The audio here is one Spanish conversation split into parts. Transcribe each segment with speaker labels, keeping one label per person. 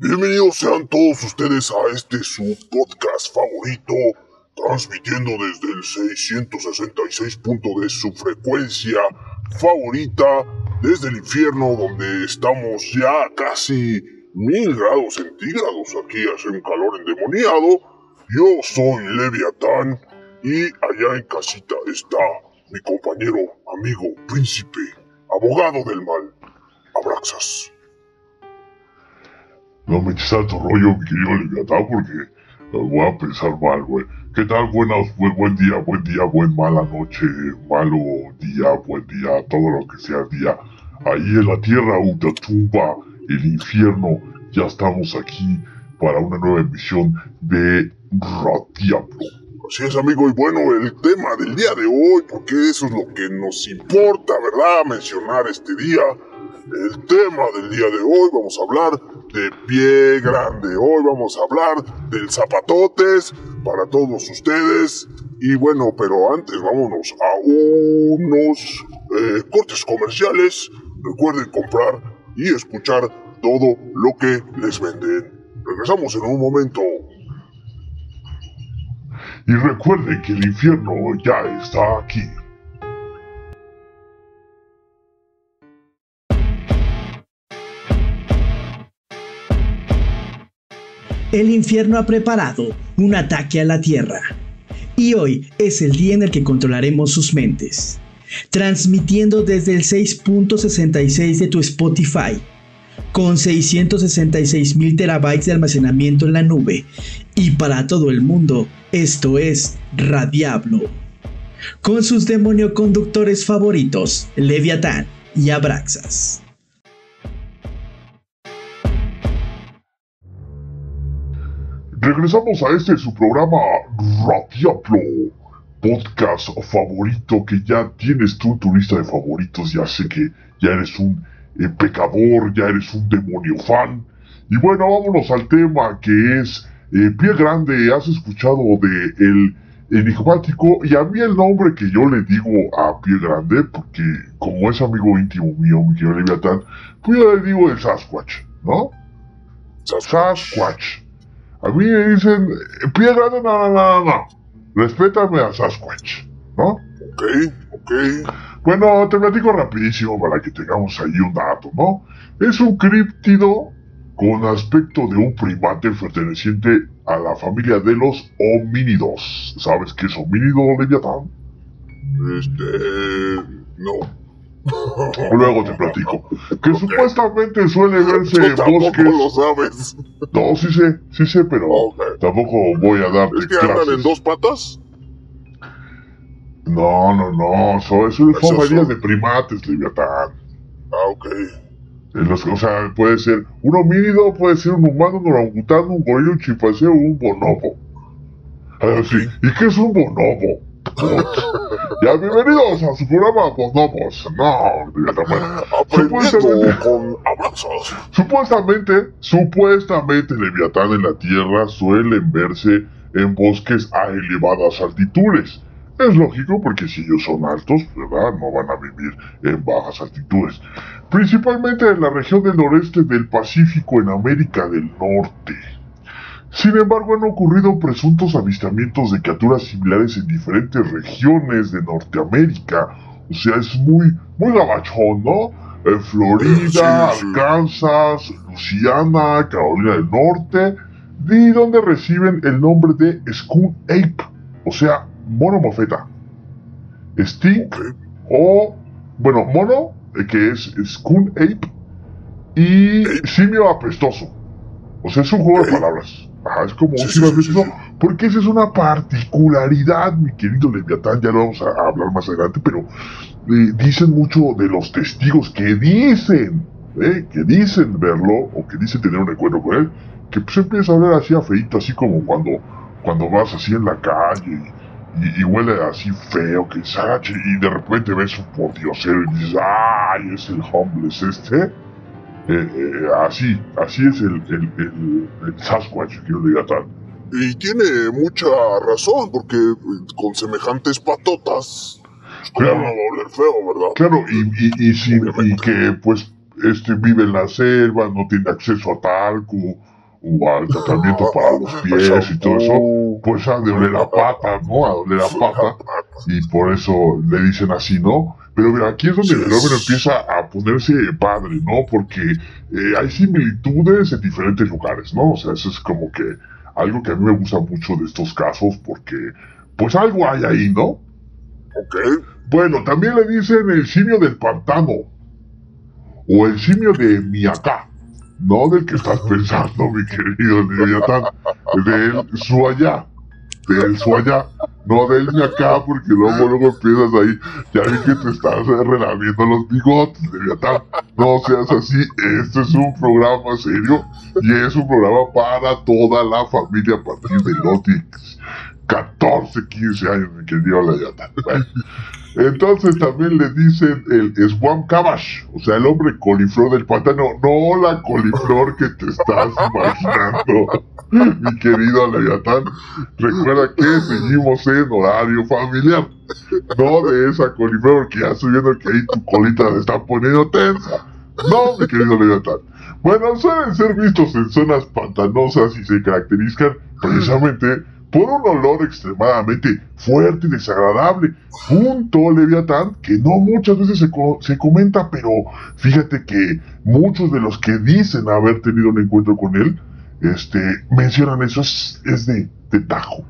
Speaker 1: Bienvenidos sean todos ustedes a este su podcast favorito, transmitiendo desde el 666 punto de su frecuencia favorita, desde el infierno donde estamos ya casi mil grados centígrados, aquí hace un calor endemoniado. Yo soy Leviatán y allá en casita está mi compañero, amigo, príncipe, abogado del mal, Abraxas.
Speaker 2: No me eches tanto rollo, mi querido Leviatán, porque voy a pensar mal, güey. ¿Qué tal? Buenos, buen, buen día, buen día, buen mala noche, malo día, buen día, todo lo que sea día. Ahí en la tierra, tumba, el infierno, ya estamos aquí para una nueva emisión de Radiablo.
Speaker 1: Así es, amigo, y bueno, el tema del día de hoy, porque eso es lo que nos importa, ¿verdad? Mencionar este día. El tema del día de hoy, vamos a hablar de pie grande. Hoy vamos a hablar del zapatotes para todos ustedes. Y bueno, pero antes vámonos a unos eh, cortes comerciales. Recuerden comprar y escuchar todo lo que les venden. Regresamos en un momento.
Speaker 2: Y recuerden que el infierno ya está aquí.
Speaker 3: El infierno ha preparado un ataque a la Tierra. Y hoy es el día en el que controlaremos sus mentes. Transmitiendo desde el 6.66 de tu Spotify, con 666 mil terabytes de almacenamiento en la nube. Y para todo el mundo, esto es Radiablo. Con sus demonio conductores favoritos, Leviatán y Abraxas.
Speaker 2: Regresamos a este su programa Radiablo, podcast favorito que ya tienes tú en tu lista de favoritos. Ya sé que ya eres un eh, pecador, ya eres un demonio fan. Y bueno, vámonos al tema que es eh, Pie Grande. Has escuchado de el enigmático y a mí el nombre que yo le digo a Pie Grande, porque como es amigo íntimo mío, mi querido Leviatán, pues yo le digo el Sasquatch, ¿no? Sasquatch. A mí me dicen, pie grande, no, no, no, no. Respétame a Sasquatch, ¿no?
Speaker 1: Ok, ok.
Speaker 2: Bueno, te platico rapidísimo para que tengamos ahí un dato, ¿no? Es un críptido con aspecto de un primate perteneciente a la familia de los homínidos. ¿Sabes qué es homínido, Leviatán?
Speaker 1: Este. No.
Speaker 2: Luego te platico. Que supuestamente suele verse en
Speaker 1: Tú
Speaker 2: bosques.
Speaker 1: lo sabes.
Speaker 2: No, sí sé, sí sé, pero
Speaker 1: Ok.
Speaker 2: tampoco voy a darte
Speaker 1: ¿Es que andan
Speaker 2: clases.
Speaker 1: en dos patas?
Speaker 2: No, no, no, eso, eso son
Speaker 1: son-
Speaker 2: de primates, Leviatán.
Speaker 1: Ah, ok.
Speaker 2: En los- o sea, puede ser un homínido, puede ser un humano, un orangután, un gorila, un chimpancé o un bonobo. Ah, sí. ¿Y qué es un bonobo? ya, bienvenidos a su programa Bonobos. No, bueno.
Speaker 1: Aprendiendo
Speaker 2: Supuestamente-
Speaker 1: con abrazos.
Speaker 2: Supuestamente, supuestamente Leviatán en la Tierra suelen verse en bosques a elevadas altitudes. Es lógico porque si ellos son altos, ¿verdad? No van a vivir en bajas altitudes. Principalmente en la región del noreste del Pacífico en América del Norte. Sin embargo, han ocurrido presuntos avistamientos de criaturas similares en diferentes regiones de Norteamérica. O sea, es muy, muy gabachón, ¿no? En Florida,
Speaker 1: Sí, sí.
Speaker 2: Arkansas, Luisiana, Carolina del Norte, y donde reciben el nombre de Skunk Ape, o sea, mono mofeta. Stink o, bueno, mono, eh, que es Skunk Ape, y simio apestoso. O sea, es un juego de palabras. Ajá, es como apestoso, porque esa es una particularidad, mi querido Leviatán, ya lo vamos a hablar más adelante, pero eh, dicen mucho de los testigos que dicen, eh, que dicen verlo, o que dicen tener un encuentro con él, que pues empieza a hablar así a feito, así como cuando, cuando vas así en la calle y, huele así feo, que y de repente ves un pordiosero y dices, ¡ay, es el homeless este! Eh, eh, así, así es el, el, el, el Sasquatch, le diga tal.
Speaker 1: Y tiene mucha razón, porque eh, con semejantes patotas, pues, ¿cómo
Speaker 2: Claro.
Speaker 1: no va a feo, verdad?
Speaker 2: Claro, y, y, y, sin- y
Speaker 1: Obviamente.
Speaker 2: que pues este vive en la selva, no tiene acceso a talco o al tratamiento para los pies y todo eso, pues a doler la pata, ¿no? A doler la pata. Y por eso le dicen así, ¿no? Pero mira, aquí es donde el fenómeno empieza a ponerse padre, ¿no? Porque eh, hay similitudes en diferentes lugares, ¿no? O sea, eso es como que algo que a mí me gusta mucho de estos casos porque, pues algo hay ahí, ¿no?
Speaker 1: Ok.
Speaker 2: Bueno, también le dicen el simio del pantano o el simio de Miyaka. No del que estás pensando, mi querido Leviatán, del Suaya, del Suaya, no del Miyaka, porque luego, luego empiezas ahí, ya vi que te estás relamiendo los bigotes, Leviatán, no seas así, este es un programa serio y es un programa para toda la familia a partir de los 14, 15 años, mi querido Leviatán. Bueno. Entonces también le dicen el Swamp Cabash, o sea, el hombre coliflor del pantano, no la coliflor que te estás imaginando, mi querido Leviatán. Recuerda que seguimos en horario familiar, no de esa coliflor, porque ya estoy viendo que ahí tu colita se está poniendo tensa. No, mi querido Leviatán. Bueno, suelen ser vistos en zonas pantanosas y se caracterizan precisamente por un olor extremadamente fuerte y desagradable. Punto, Leviatán, que no muchas veces se, se, comenta, pero fíjate que muchos de los que dicen haber tenido un encuentro con él, este, mencionan eso, es, de, de, tajo.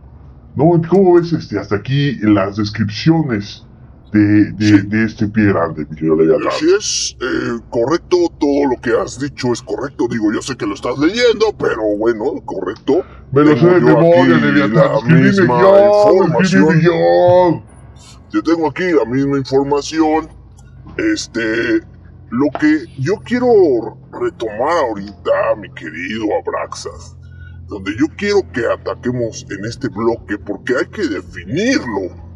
Speaker 2: ¿No? ¿Cómo ves este, hasta aquí las descripciones de, de, de, este pie grande, mi querido Leviatán.
Speaker 1: Así es, eh, correcto, todo lo que has dicho es correcto. Digo, yo sé que lo estás leyendo, pero bueno, correcto.
Speaker 2: Me lo sé de memoria, Leviatán.
Speaker 1: La misma información. Yo tengo aquí la misma información. Este, lo que yo quiero retomar ahorita, mi querido Abraxas, donde yo quiero que ataquemos en este bloque, porque hay que definirlo.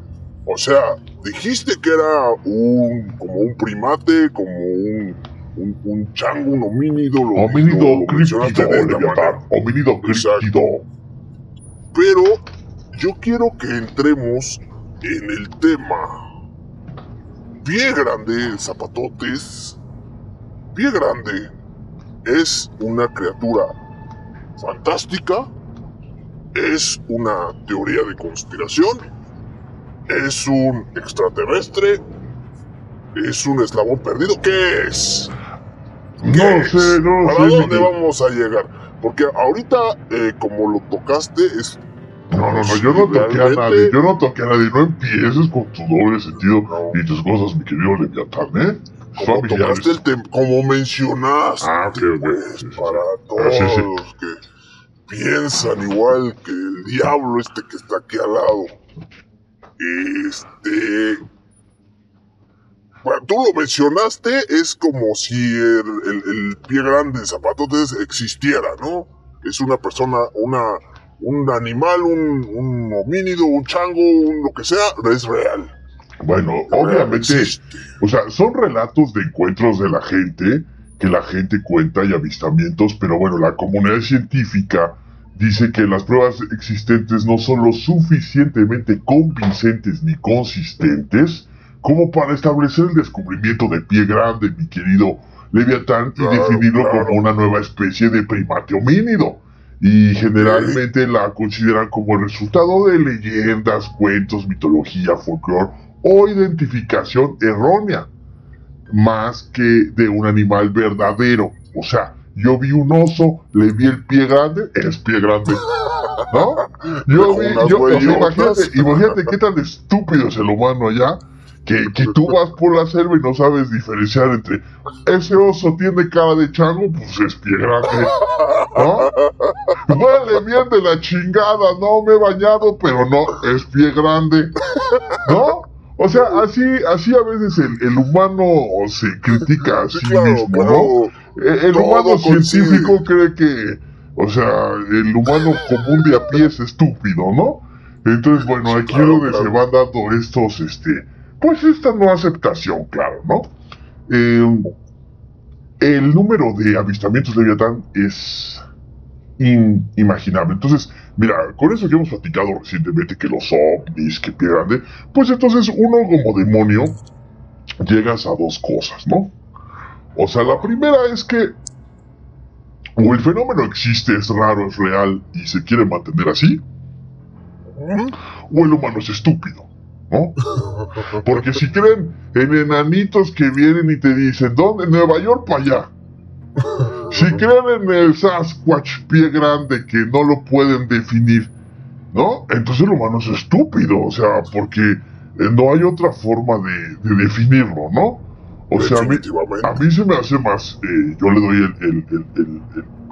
Speaker 1: O sea, dijiste que era un como un primate, como un, un, un chango, un homínido. Lo,
Speaker 2: homínido lo, críptido, homínido críptido.
Speaker 1: Pero yo quiero que entremos en el tema. Pie grande, zapatotes. Pie grande es una criatura fantástica. Es una teoría de conspiración ¿Es un extraterrestre? ¿Es un eslabón perdido? ¿Qué es?
Speaker 2: no es? sé, no
Speaker 1: ¿Para dónde vamos a llegar? Porque ahorita, eh, como lo tocaste, es.
Speaker 2: No, no, no, yo no toqué a nadie, yo no toqué a nadie, no empieces con tu doble sentido y tus cosas, mi querido Leviatán, ¿eh?
Speaker 1: Como tocaste el como mencionaste,
Speaker 2: ah, okay, okay.
Speaker 1: Pues, sí, sí. para todos ah, sí, los que piensan igual que el diablo este que está aquí al lado. Este. Bueno, tú lo mencionaste, es como si el, el, el pie grande de zapatotes existiera, ¿no? Es una persona, una, un animal, un, un homínido, un chango, un lo que sea, es real.
Speaker 2: Bueno, obviamente, o sea, son relatos de encuentros de la gente, que la gente cuenta y avistamientos, pero bueno, la comunidad científica dice que las pruebas existentes no son lo suficientemente convincentes ni consistentes como para establecer el descubrimiento de pie grande, mi querido Leviatán, y definirlo como una nueva especie de primate homínido. Y generalmente la consideran como el resultado de leyendas, cuentos, mitología, folclore o identificación errónea, más que de un animal verdadero. O sea, yo vi un oso, le vi el pie grande, es pie grande. ¿No? Yo vi, yo, imagínate, imagínate qué tan estúpido es el humano allá, que, que tú vas por la selva y no sabes diferenciar entre ese oso tiene cara de chango, pues es pie grande. ¿No? Vale bien de la chingada, no me he bañado, pero no, es pie grande. ¿No? O sea, así, así a veces el, el humano se critica a sí, mismo, ¿no? El, humano científico cree que, o sea, el humano común de a pie es estúpido, ¿no? Entonces, bueno, aquí es donde se van dando estos, este, pues esta no aceptación, claro, ¿no? Eh, el número de avistamientos de Leviatán es inimaginable. Entonces, mira, con eso que hemos platicado recientemente, que los ovnis, que pie grande, pues entonces uno como demonio llegas a dos cosas, ¿no? O sea, la primera es que o el fenómeno existe, es raro, es real y se quiere mantener así, o el humano es estúpido, ¿no? Porque si creen en enanitos que vienen y te dicen, ¿dónde? Nueva York para allá. Si creen en el Sasquatch pie grande que no lo pueden definir, ¿no? Entonces el humano es estúpido, o sea, porque eh, no hay otra forma de, definirlo, ¿no? O sea, a mí, a mí, se me hace más, eh, yo le doy el,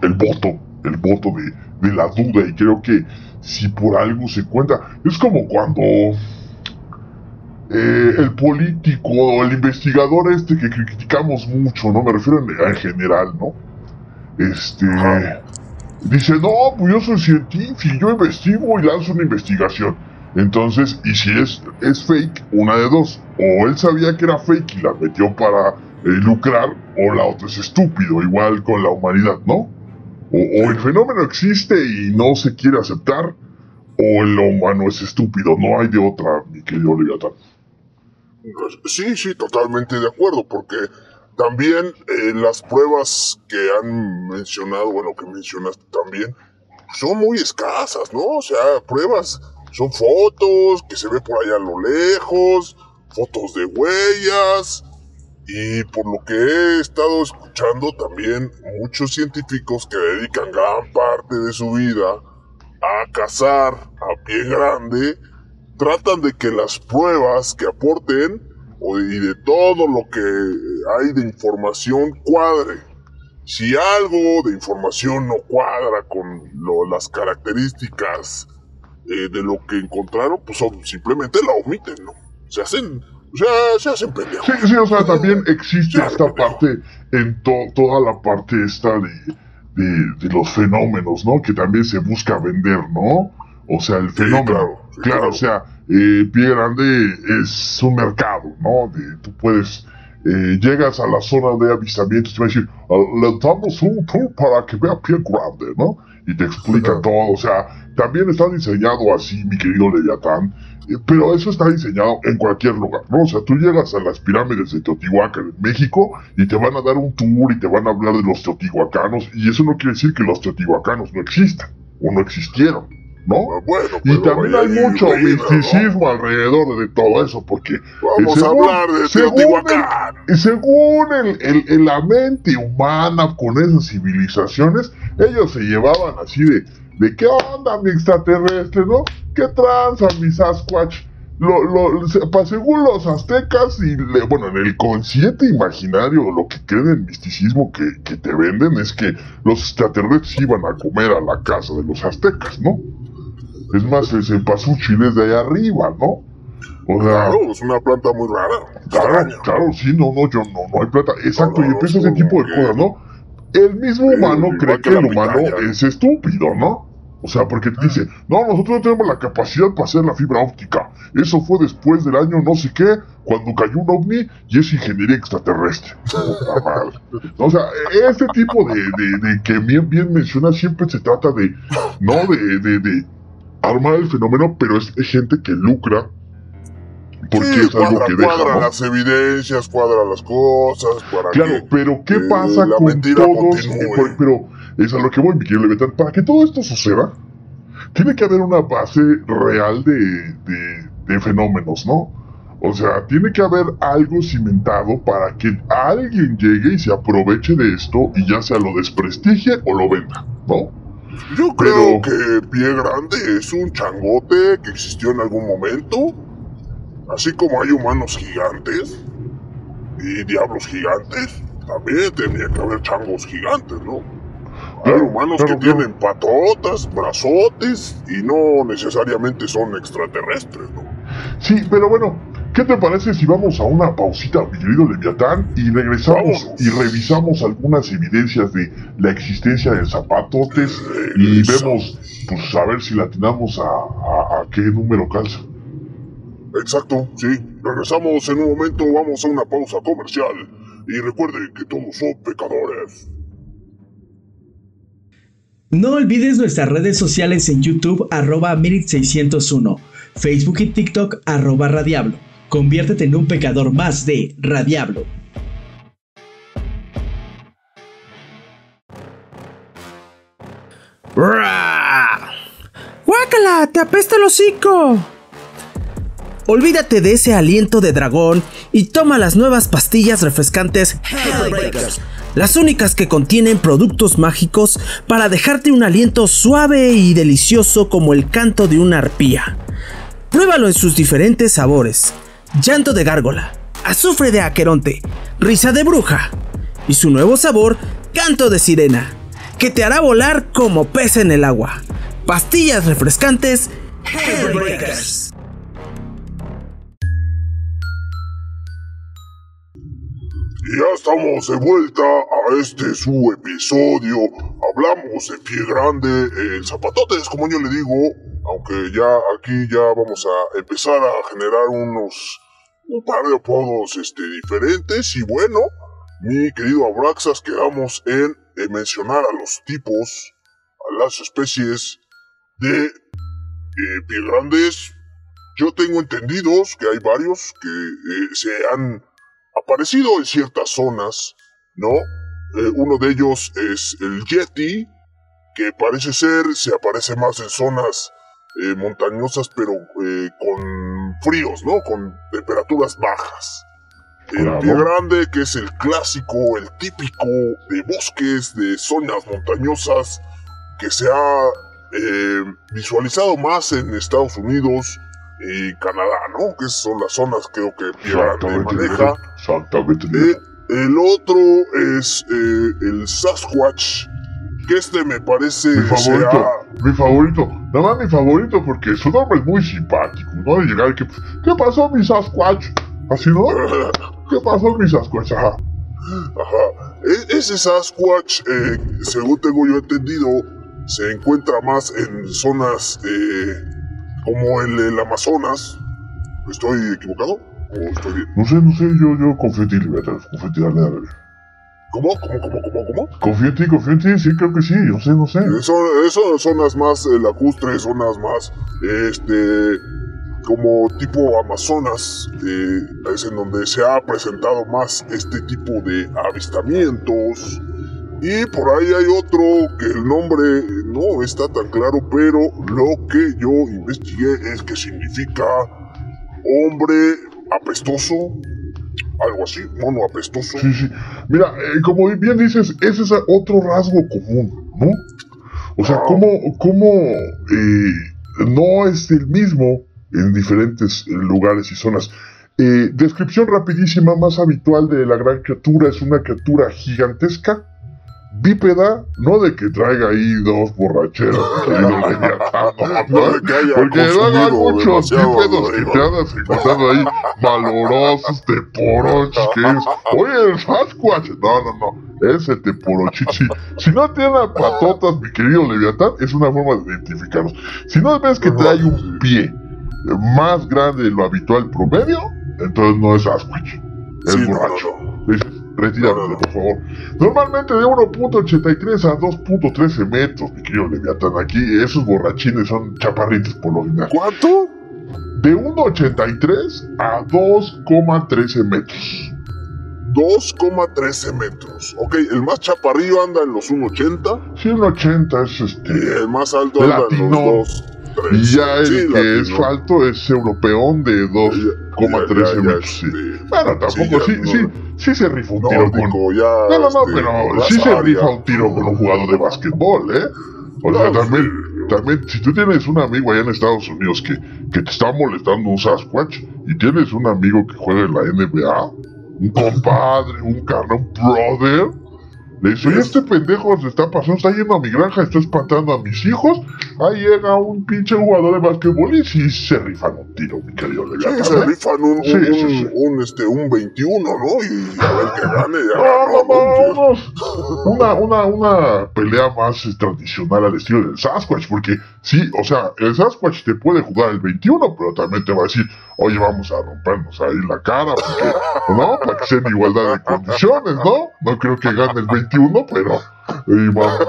Speaker 2: el, voto, el voto de, de, la duda y creo que si por algo se cuenta, es como cuando eh, el político o el investigador este que criticamos mucho, ¿no? Me refiero en, general, ¿no? Este... Dice, no, pues yo soy científico, yo investigo y lanzo una investigación. Entonces, y si es, es fake, una de dos. O él sabía que era fake y la metió para eh, lucrar, o la otra es estúpido, igual con la humanidad, ¿no? O, el fenómeno existe y no se quiere aceptar, o el humano es estúpido. No hay de otra, mi querido Leviatán.
Speaker 1: Sí, sí, totalmente de acuerdo, porque también eh, las pruebas que han mencionado, bueno, que mencionaste también, son muy escasas, ¿no? O sea, pruebas son fotos que se ve por allá a lo lejos, fotos de huellas, y por lo que he estado escuchando también muchos científicos que dedican gran parte de su vida a cazar a pie grande, tratan de que las pruebas que aporten y de todo lo que hay de información cuadre. Si algo de información no cuadra con las características eh, de lo que encontraron, pues simplemente la omiten, ¿no? Se hacen o sea, se hacen pendejos.
Speaker 2: Sí, sí, o sea, también existe esta parte, en toda la parte esta de, de, los fenómenos, ¿no? Que también se busca vender, ¿no? O sea, el fenómeno. claro, o sea, eh, Pie Grande es un mercado, ¿no? De, tú puedes, eh, llegas a la zona de avistamientos y te va a decir, ah, le damos un tour para que vea Pie Grande, ¿no? Y te explica todo, o sea, también está diseñado así, mi querido Leviatán, pero eso está diseñado en cualquier lugar, ¿no? O sea, tú llegas a las pirámides de Teotihuacán en México y te van a dar un tour y te van a hablar de los teotihuacanos y eso no quiere decir que los teotihuacanos no existan o no existieron. ¿No?
Speaker 1: Ah,
Speaker 2: y también hay mucho misticismo alrededor de todo eso, porque
Speaker 1: vamos a hablar de Teotihuacán.
Speaker 2: según el, el, la mente humana con esas civilizaciones, ellos se llevaban así de, de qué onda mi extraterrestre, ¿no? ¿Qué tranza mi Sasquatch? Lo, lo, según los aztecas y bueno, en el consciente imaginario, lo que creen en misticismo que, que te venden es que los extraterrestres iban a comer a la casa de los aztecas, ¿no? Es más, ese chile es de allá arriba, ¿no?
Speaker 1: O sea, claro, es una planta muy rara.
Speaker 2: Claro, claro, sí, no, no, yo no, no hay planta. Exacto, y empieza ese tipo de cosas, ¿no? El mismo humano cree que, el humano es estúpido, ¿no? O sea, porque te dice, no, nosotros no tenemos la capacidad para hacer la fibra óptica. Eso fue después del año no sé qué, cuando cayó un ovni y es ingeniería extraterrestre. o sea, este tipo de, de, que bien, bien menciona siempre se trata de, no de, de, armar el fenómeno, pero es, gente que lucra porque es algo que deja,
Speaker 1: cuadra las evidencias, cuadra las cosas, para
Speaker 2: Claro, pero ¿qué pasa con todos? pero es a lo que voy, mi querido Leviatán. Para que todo esto suceda, tiene que haber una base real de, de, fenómenos, ¿no? O sea, tiene que haber algo cimentado para que alguien llegue y se aproveche de esto y ya sea lo desprestigie o lo venda, ¿no?
Speaker 1: Yo creo que Pie Grande es un changote que existió en algún momento. Así como hay humanos gigantes y diablos gigantes, también tenía que haber changos gigantes, ¿no? Hay humanos que tienen patotas, brazotes y no necesariamente son extraterrestres, ¿no?
Speaker 2: Sí, pero bueno, ¿qué te parece si vamos a una pausita, mi querido Leviatán, y regresamos y revisamos algunas evidencias de la existencia de zapatotes y vemos, pues, a ver si la tenemos a, a, a qué número calza?
Speaker 1: Exacto, sí. Regresamos en un momento, vamos a una pausa comercial. Y recuerden que todos son pecadores.
Speaker 3: No olvides nuestras redes sociales en YouTube arroba 601 Facebook y TikTok arroba Radiablo. Conviértete en un pecador más de Radiablo.
Speaker 4: ¡Guácala! ¡Te apesta el hocico! Olvídate de ese aliento de dragón y toma las nuevas pastillas refrescantes Hellbreakers, las únicas que contienen productos mágicos para dejarte un aliento suave y delicioso como el canto de una arpía. Pruébalo en sus diferentes sabores llanto de gárgola, azufre de aqueronte, risa de bruja y su nuevo sabor, canto de sirena, que te hará volar como pez en el agua. Pastillas refrescantes Hellbreakers.
Speaker 1: Ya estamos de vuelta a este su episodio. Hablamos de pie grande, el zapatotes, como yo le digo. Aunque ya aquí ya vamos a empezar a generar unos un par de apodos este, diferentes. Y bueno, mi querido Abraxas, quedamos en, mencionar a los tipos, a las especies de eh, pie grandes. Yo tengo entendidos que hay varios que eh, se han aparecido en ciertas zonas, ¿no? Eh, uno de ellos es el Yeti, que parece ser se aparece más en zonas eh, montañosas, pero eh, con fríos, ¿no? Con temperaturas bajas. El pie grande, que es el clásico, el típico de bosques, de zonas montañosas, que se ha visualizado más en Estados Unidos, y Canadá, ¿no? Que son las zonas creo que Grande maneja.
Speaker 2: Exactamente.
Speaker 1: Eh, el otro es eh, el Sasquatch, que este me parece
Speaker 2: mi favorito, mi favorito, nada más mi favorito porque su nombre es muy simpático, ¿no? De llegar y que, ¿qué pasó mi Sasquatch? ¿Así no? ¿Qué pasó mi Sasquatch? Ajá.
Speaker 1: Ajá. E ese Sasquatch, eh, según tengo yo entendido, se encuentra más en zonas eh, como el, el Amazonas. ¿Estoy equivocado? ¿O estoy bien?
Speaker 2: No sé, no sé, yo, yo confío en ti, Libertad. Confío en ti, dale, dale.
Speaker 1: ¿Cómo? ¿Cómo, cómo, cómo, cómo?
Speaker 2: Confío en ti, confío en ti, sí, creo que sí, no sé, no sé.
Speaker 1: Son, son zonas más eh, lacustres, zonas más, este, como tipo Amazonas, eh, es en donde se ha presentado más este tipo de avistamientos. Y por ahí hay otro que el nombre no está tan claro, pero lo que yo investigué es que significa hombre apestoso, algo así, mono apestoso.
Speaker 2: Sí, sí. Mira, eh, como bien dices, ese es otro rasgo común, ¿no? O sea,
Speaker 1: Ah.
Speaker 2: cómo, cómo eh, no es el mismo en diferentes eh, lugares y zonas. Eh, descripción rapidísima más habitual de la gran criatura es una criatura gigantesca, bípeda, no de que traiga ahí dos borracheras, mi querido Leviatán, no,
Speaker 1: No
Speaker 2: no,
Speaker 1: que haya
Speaker 2: porque hay muchos bípedos que te andas encontrando ahí valorosos, teporochis, que es, oye, el Sasquatch, no, no, no, ese teporochichi, si no tiene patotas, mi querido Leviatán, es una forma de identificarlos, si no ves que trae un pie más grande de lo habitual promedio, entonces no es Sasquatch, es
Speaker 1: Sí,
Speaker 2: borracho.
Speaker 1: No.
Speaker 2: por favor. Normalmente de 1.83 a 2.13 metros, mi querido Leviatán. Aquí esos borrachines son chaparritos por lo general.
Speaker 1: ¿Cuánto?
Speaker 2: De 1.83 a 2.13 metros.
Speaker 1: 2,13 metros. Ok, el más chaparrillo anda en los 1,80
Speaker 2: Si un 80 es
Speaker 1: y
Speaker 2: este.
Speaker 1: el más alto anda en los 2,13.
Speaker 2: Y ya el que es
Speaker 1: latino.
Speaker 2: alto es europeón de
Speaker 1: Ya, ya,
Speaker 2: 2,13
Speaker 1: ya,
Speaker 2: metros. Sí. Bueno, tampoco, sí, sí, sí se rifa un tiro con. No, no, no,
Speaker 1: este,
Speaker 2: pero sí se rifa un tiro con un jugador de básquetbol, ¿eh? O sea, también, también, si tú tienes un amigo allá en Estados Unidos que, que te está molestando un Sasquatch y tienes un amigo que juega en la NBA, un compadre, un carnal, un brother, le dice, oye, este pendejo se está pasando, está yendo a mi granja, está espantando a mis hijos, ahí llega un pinche jugador de básquetbol y sí se rifan un tiro, mi querido
Speaker 1: Sí,
Speaker 2: Leviatán,
Speaker 1: se
Speaker 2: ¿eh?
Speaker 1: rifan un,
Speaker 2: Sí,
Speaker 1: un,
Speaker 2: sí, sí.
Speaker 1: un, este, un 21, ¿no? Y a ver que gane. Ya
Speaker 2: No,
Speaker 1: ganó,
Speaker 2: no. Una, una, una pelea más tradicional al estilo del Sasquatch, porque sí, o sea, el Sasquatch te puede jugar el 21, pero también te va a decir, oye, vamos a rompernos ahí la cara, porque, ¿no? Para que sea en igualdad de condiciones, ¿no? No creo que gane el 21, pero, eh, vamos.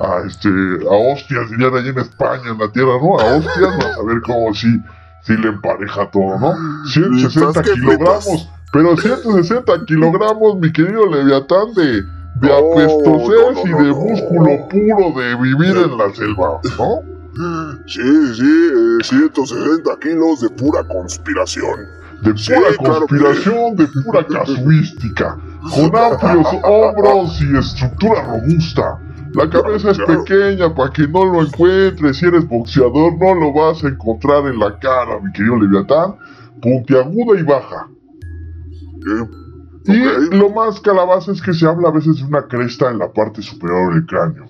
Speaker 2: A este, a hostias, dirían allí en España, en la tierra, ¿no? A hostias, vamos a ver cómo sí, sí le empareja todo, ¿no? 160
Speaker 1: Flipas que
Speaker 2: kilogramos, pero 160 kilogramos, mi querido Leviatán, de, de
Speaker 1: No,
Speaker 2: apestosez
Speaker 1: no, no,
Speaker 2: y de músculo puro de vivir en la selva, ¿no?
Speaker 1: Sí, sí, eh, 160 kilos de pura conspiración.
Speaker 2: De
Speaker 1: Sí,
Speaker 2: pura
Speaker 1: claro que-
Speaker 2: conspiración, de pura casuística, con amplios hombros y estructura robusta. La cabeza es
Speaker 1: Claro.
Speaker 2: pequeña para que no lo encuentres. Si eres boxeador, no lo vas a encontrar en la cara, mi querido Leviatán. Puntiaguda y baja. Y lo más calabaza es que se habla a veces de una cresta en la parte superior del cráneo.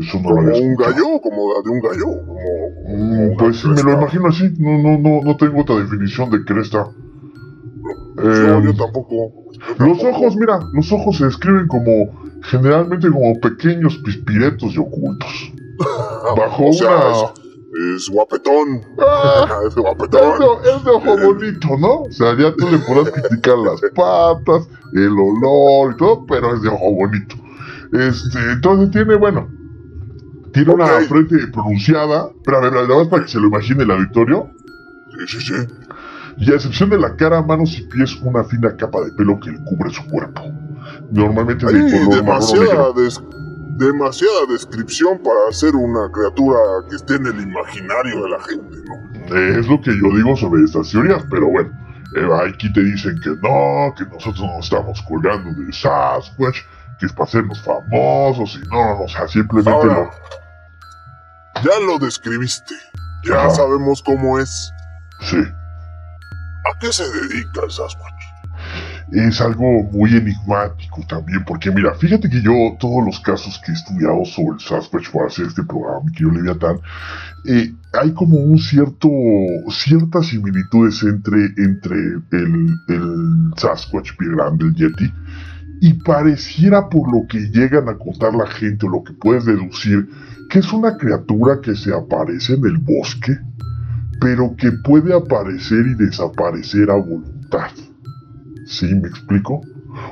Speaker 2: Eso no lo
Speaker 1: Como
Speaker 2: había
Speaker 1: un gallo, como de un gallo. Como, como
Speaker 2: Mm, Pues me lo
Speaker 1: cresta.
Speaker 2: imagino así. No, no, no, no tengo otra definición de cresta.
Speaker 1: No,
Speaker 2: Eh,
Speaker 1: yo tampoco. yo
Speaker 2: Los
Speaker 1: tampoco.
Speaker 2: ojos, mira, los ojos se describen como generalmente como pequeños pispiretos y ocultos. Bajo
Speaker 1: O sea,
Speaker 2: una.
Speaker 1: es, es guapetón.
Speaker 2: Ah,
Speaker 1: es
Speaker 2: es, de,
Speaker 1: guapetón.
Speaker 2: es de ojo bonito, ¿no? O sea, ya tú le podrás criticar las patas, el olor y todo, pero es de ojo bonito. Este, entonces tiene, bueno, tiene una frente pronunciada, pero a ver, nada más para que se lo imagine el auditorio.
Speaker 1: Sí, sí, sí.
Speaker 2: Y a excepción de la cara, manos y pies, una fina capa de pelo que le cubre su cuerpo. Normalmente de
Speaker 1: Hay
Speaker 2: color
Speaker 1: demasiada, des- demasiada descripción para ser una criatura que esté en el imaginario de la gente, ¿no?
Speaker 2: Es lo que yo digo sobre estas teorías, pero bueno. eh, aquí te dicen que no, que nosotros nos estamos colgando de Sasquatch, que es para hacernos famosos, y no, no, o sea, simplemente
Speaker 1: Ahora, ya lo describiste. Ya
Speaker 2: Ajá.
Speaker 1: sabemos cómo es.
Speaker 2: lo. Sí.
Speaker 1: ¿A qué se dedica el Sasquatch?
Speaker 2: es algo muy enigmático también, porque mira, fíjate que yo, todos los casos que he estudiado sobre el Sasquatch para hacer este programa, mi querido Leviatán, eh, hay como un cierto, ciertas similitudes entre, entre el, el Sasquatch pie grande, el Yeti, y pareciera por lo que llegan a contar la gente o lo que puedes deducir, que es una criatura que se aparece en el bosque, pero que puede aparecer y desaparecer a voluntad. ¿Sí me explico?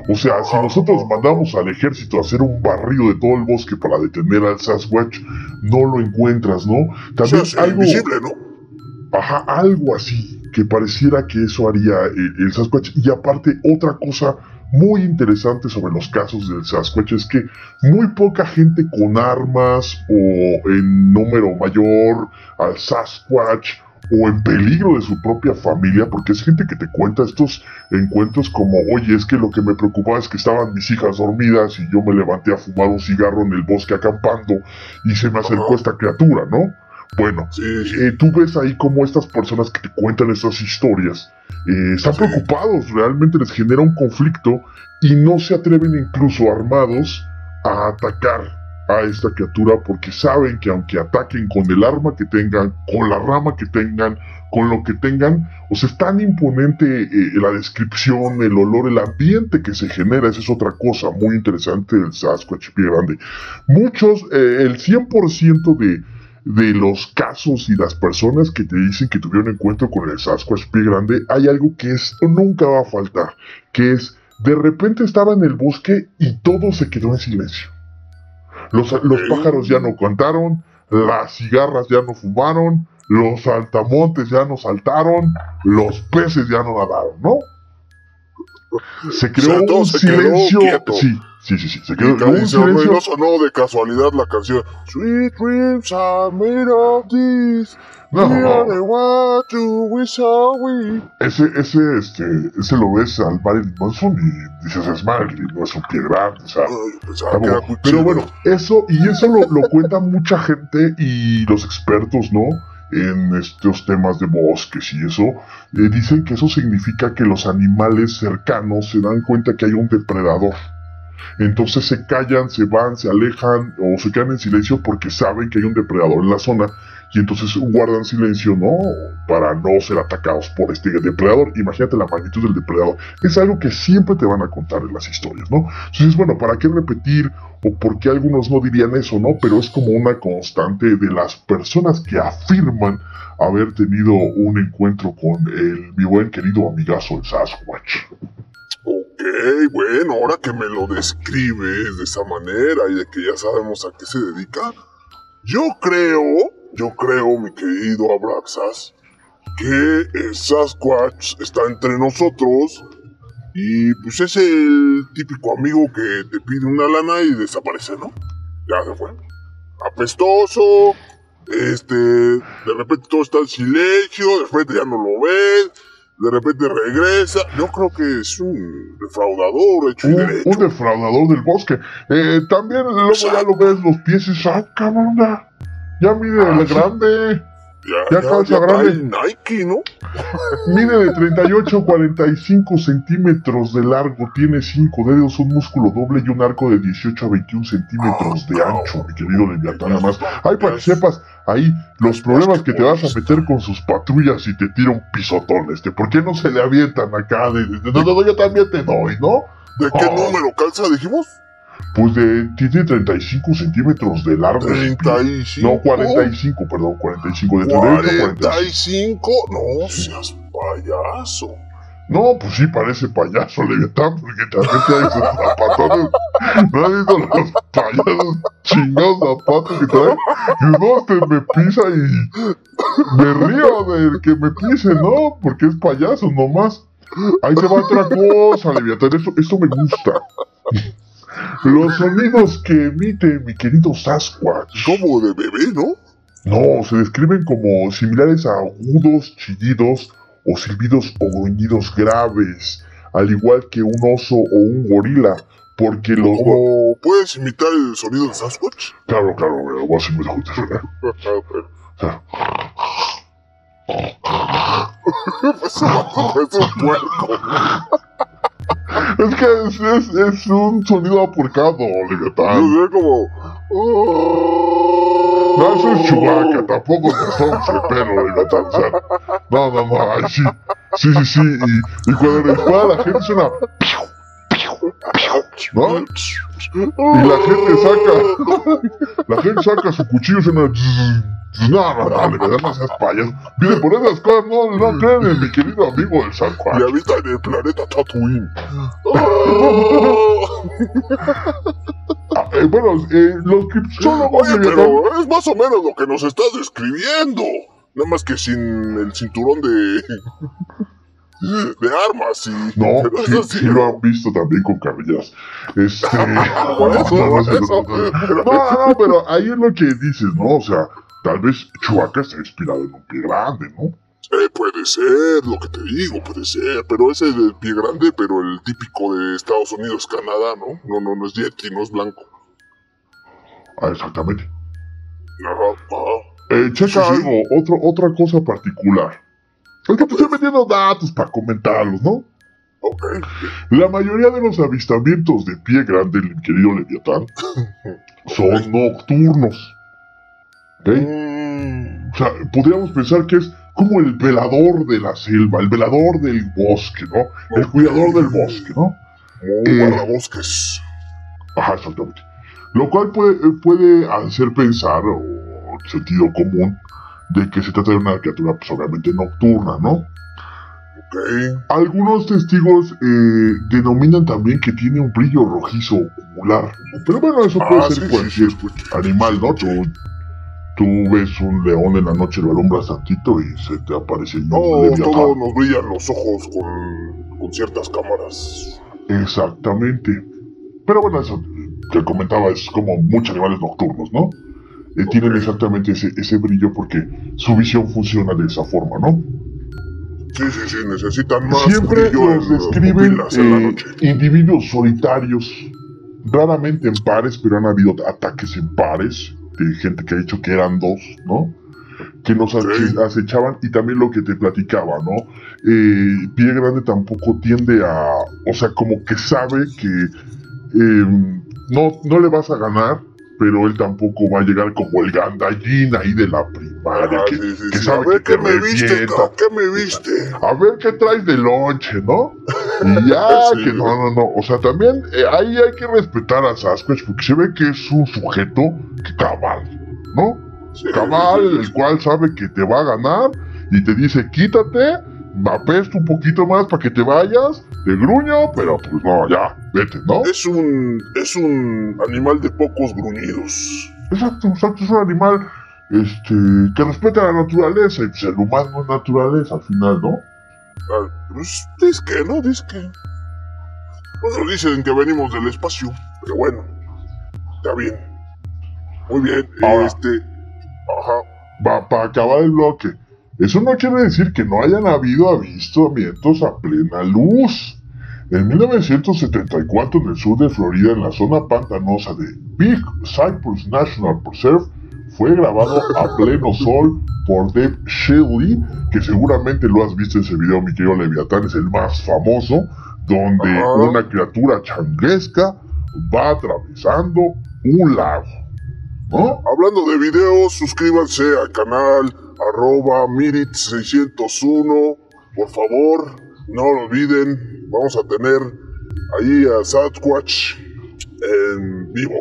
Speaker 2: O sea, si nosotros mandamos al ejército a hacer un barrido de todo el bosque para detener al Sasquatch, no lo encuentras, ¿no?
Speaker 1: O
Speaker 2: También
Speaker 1: sea, es
Speaker 2: algo,
Speaker 1: invisible, ¿no?
Speaker 2: ajá, algo así, que pareciera que eso haría el, el Sasquatch. Y aparte, otra cosa muy interesante sobre los casos del Sasquatch es que muy poca gente con armas o en número mayor al Sasquatch o en peligro de su propia familia, porque es gente que te cuenta estos encuentros como, oye, es que lo que me preocupaba es que estaban mis hijas dormidas y yo me levanté a fumar un cigarro en el bosque acampando y se me acercó esta criatura, ¿no? Bueno,
Speaker 1: sí.
Speaker 2: eh, tú ves ahí cómo estas personas que te cuentan estas historias eh, están
Speaker 1: Sí.
Speaker 2: preocupados, realmente les genera un conflicto y no se atreven incluso armados a atacar a esta criatura porque saben que aunque ataquen con el arma que tengan, con la rama que tengan, con lo que tengan, o sea, es tan imponente eh, la descripción, el olor, el ambiente que se genera, esa es otra cosa muy interesante del Sasquatch pie grande. Muchos, eh, el 100% de, de los casos y las personas que te dicen que tuvieron encuentro con el Sasquatch pie grande, hay algo que esto nunca va a faltar, que es, de repente estaba en el bosque y todo se quedó en silencio. Los, los pájaros ya no cantaron, las cigarras ya no fumaron, los saltamontes ya no saltaron, los peces ya no nadaron, ¿no? Se creó
Speaker 1: sea, todo
Speaker 2: un
Speaker 1: se quedó
Speaker 2: silencio.
Speaker 1: quieto.
Speaker 2: Sí, sí, sí, sí. Se quedó un silencio.
Speaker 1: no sonó de casualidad la canción Sweet dreams are made of this
Speaker 2: No, no. Ese, ese, este, ese lo ves al Marilyn Manson y dices, es Marilyn, no es un pie grande, o sea. Pero bueno, eso, y eso lo, lo cuenta mucha gente y los expertos, ¿no? En estos temas de bosques y eso, eh, dicen que eso significa que los animales cercanos se dan cuenta que hay un depredador. Entonces se callan, se van, se alejan o se quedan en silencio porque saben que hay un depredador en la zona y entonces guardan silencio, ¿no? Para no ser atacados por este depredador. Imagínate la magnitud del depredador. Es algo que siempre te van a contar en las historias, ¿no? Entonces, bueno, ¿para qué repetir o por qué algunos no dirían eso, ¿no? Pero es como una constante de las personas que afirman haber tenido un encuentro con el mi buen querido amigazo el Sasquatch.
Speaker 1: Ok, bueno, ahora que me lo describes de esa manera y de que ya sabemos a qué se dedica, yo creo, yo creo, mi querido Abraxas, que el Sasquatch está entre nosotros Y pues es el típico amigo que te pide una lana y desaparece, ¿no? Ya se fue. Apestoso, este, de repente todo está en silencio, de repente ya no lo ves, de repente regresa. Yo creo que es un defraudador hecho y
Speaker 2: Un,
Speaker 1: derecho.
Speaker 2: un defraudador del bosque. Eh, también luego ya lo ves los pies y saca, cabrón. Ya, mide
Speaker 1: Ah,
Speaker 2: el
Speaker 1: sí.
Speaker 2: grande.
Speaker 1: Ya,
Speaker 2: ya calza
Speaker 1: ya
Speaker 2: grande.
Speaker 1: Nike, ¿no?
Speaker 2: Mide de 38 a 45 centímetros de largo, tiene 5 dedos, un músculo doble y un arco de 18 a 21 centímetros de ancho, mi querido Leviatán. Nada más, ay, para que sepas, ahí los problemas que te vas a meter con sus patrullas y te tira un pisotón, este, ¿por qué no se le avientan acá? De, de- no, no, no, yo también te doy, ¿no?
Speaker 1: ¿De qué
Speaker 2: Oh.
Speaker 1: número calza, dijimos?
Speaker 2: Pues de, tiene 35 centímetros de largo. ese pie.
Speaker 1: 35.
Speaker 2: No, 45, perdón, 45, de 38 a 45.
Speaker 1: 45. No seas payaso.
Speaker 2: No, pues sí parece payaso Leviatán, porque también trae sus zapatones. ¿No has visto los payasos chingados zapatos que trae? Y no, este me pisa y me río del que me pise, ¿no? Porque es payaso nomás. Ahí te va otra cosa, Leviatán, esto, esto me gusta. Los sonidos que emite mi querido Sasquatch.
Speaker 1: Como de bebé, ¿no?
Speaker 2: No, se describen como similares a agudos, chillidos o silbidos o gruñidos graves, al igual que un oso o un gorila, porque los...
Speaker 1: Puedes imitar el sonido de Sasquatch.
Speaker 2: Claro, claro, lo voy a.
Speaker 1: Pues es un puerco.
Speaker 2: Es que es, es, es un sonido apurcado, Leviatán.
Speaker 1: Yo sé como.
Speaker 2: No, eso es Chewbacca, tampoco es son pero Leviatán. o sea, no, no, no, ay, sí. Sí, sí, sí, y, y cuando le dispara la gente suena... ¿No? Y la gente saca, la gente saca su cuchillo y suena... No, no, no, Leviatán, no seas payaso. Miren, por esas cosas no, no creen en mi querido amigo del
Speaker 1: Y
Speaker 2: Sasquatch.
Speaker 1: habita en el planeta Tatooine.
Speaker 2: Ah, eh, bueno, eh, los criptólogos,
Speaker 1: Oye, pero es más o menos lo que nos estás describiendo. Nada más que sin el cinturón de. de armas y.
Speaker 2: No, sí,
Speaker 1: sí.
Speaker 2: sí lo han visto también con cabellas. Este.
Speaker 1: Por eso,
Speaker 2: no, no, no, no, pero ahí es lo que dices, ¿no? O sea, tal vez Chewbacca está inspirado en un pie grande, ¿no?
Speaker 1: Eh, puede ser, lo que te digo, puede ser. Pero ese es del pie grande, pero el típico de Estados Unidos, Canadá, ¿no? No, no, no es Yeti, no es blanco.
Speaker 2: Ah, exactamente.
Speaker 1: Ajá, ajá.
Speaker 2: Eh, checa
Speaker 1: Sí, sí.
Speaker 2: algo, otro, otra cosa particular. Es que te estoy metiendo datos para comentarlos, ¿no?
Speaker 1: Ok.
Speaker 2: La mayoría de los avistamientos de pie grande, mi querido Leviatán, son nocturnos. ¿Ok?
Speaker 1: Mm,
Speaker 2: O sea, podríamos pensar que es como el velador de la selva, el velador del bosque, ¿no? El cuidador del bosque, ¿no?
Speaker 1: Un
Speaker 2: Eh.
Speaker 1: guardabosques.
Speaker 2: Ajá, exactamente. Lo cual puede, eh, puede hacer pensar, o sentido común, de que se trata de una criatura, pues obviamente nocturna, ¿no?
Speaker 1: Ok.
Speaker 2: Algunos testigos eh, denominan también que tiene un brillo rojizo ocular. Pero bueno, eso puede
Speaker 1: Ah,
Speaker 2: ser
Speaker 1: sí,
Speaker 2: cualquier
Speaker 1: sí,
Speaker 2: animal, ¿no? Tú, ves un león en la noche, lo alumbras tantito y se te aparece un
Speaker 1: No, todos nos brillan los ojos con, con ciertas cámaras.
Speaker 2: Exactamente. Pero bueno, eso que comentaba es como muchos animales nocturnos, ¿no? Eh, Tienen exactamente ese, ese brillo porque su visión funciona de esa forma, ¿no?
Speaker 1: Sí, sí, sí, necesitan más
Speaker 2: Siempre los describen eh, individuos solitarios, raramente en pares, pero han habido ataques en pares de gente que ha dicho que eran dos, ¿no? Que nos
Speaker 1: Sí.
Speaker 2: acechaban y también lo que te platicaba, ¿no? Eh, Pie Grande tampoco tiende a, o sea, como que sabe que eh, no, no le vas a ganar, pero él tampoco va a llegar como el gandallín ahí de la primaria,
Speaker 1: Ah,
Speaker 2: que,
Speaker 1: sí, sí,
Speaker 2: que
Speaker 1: sí.
Speaker 2: sabe
Speaker 1: A ver,
Speaker 2: que
Speaker 1: ¿qué me viste? ca- ¿Qué me viste?
Speaker 2: A ver qué traes de lonche, ¿no? Y ya, que no, no, no. O sea, también eh, ahí hay que respetar a Sasquatch porque se ve que es un sujeto que cabal, ¿no? Cabal, el cual sabe que te va a ganar y te dice, quítate, apesto un poquito más para que te vayas, te gruño, pero pues no, ya, vete, ¿no?
Speaker 1: Es un, es un animal de pocos gruñidos.
Speaker 2: Exacto, exacto, es un animal este, que respeta la naturaleza y pues el humano es naturaleza al final, ¿no?
Speaker 1: Ah, Pues, disque, ¿no? Disque. Otros dicen que venimos del espacio, pero bueno, está bien. Muy bien,
Speaker 2: Ahora.
Speaker 1: este. Ajá.
Speaker 2: Va, para acabar el bloque. Eso no quiere decir que no hayan habido avistamientos a plena luz. En 1974, en el sur de Florida, en la zona pantanosa de Big Cypress National Preserve, fue grabado a pleno sol por Dave Shelley, que seguramente lo has visto en ese video, mi querido Leviatán, es el más famoso, donde una criatura changuesca va atravesando un lago. ¿No?
Speaker 1: Hablando de videos, suscríbanse al canal arroba Mirit601. Por favor, no lo olviden. Vamos a tener ahí a Sasquatch en vivo.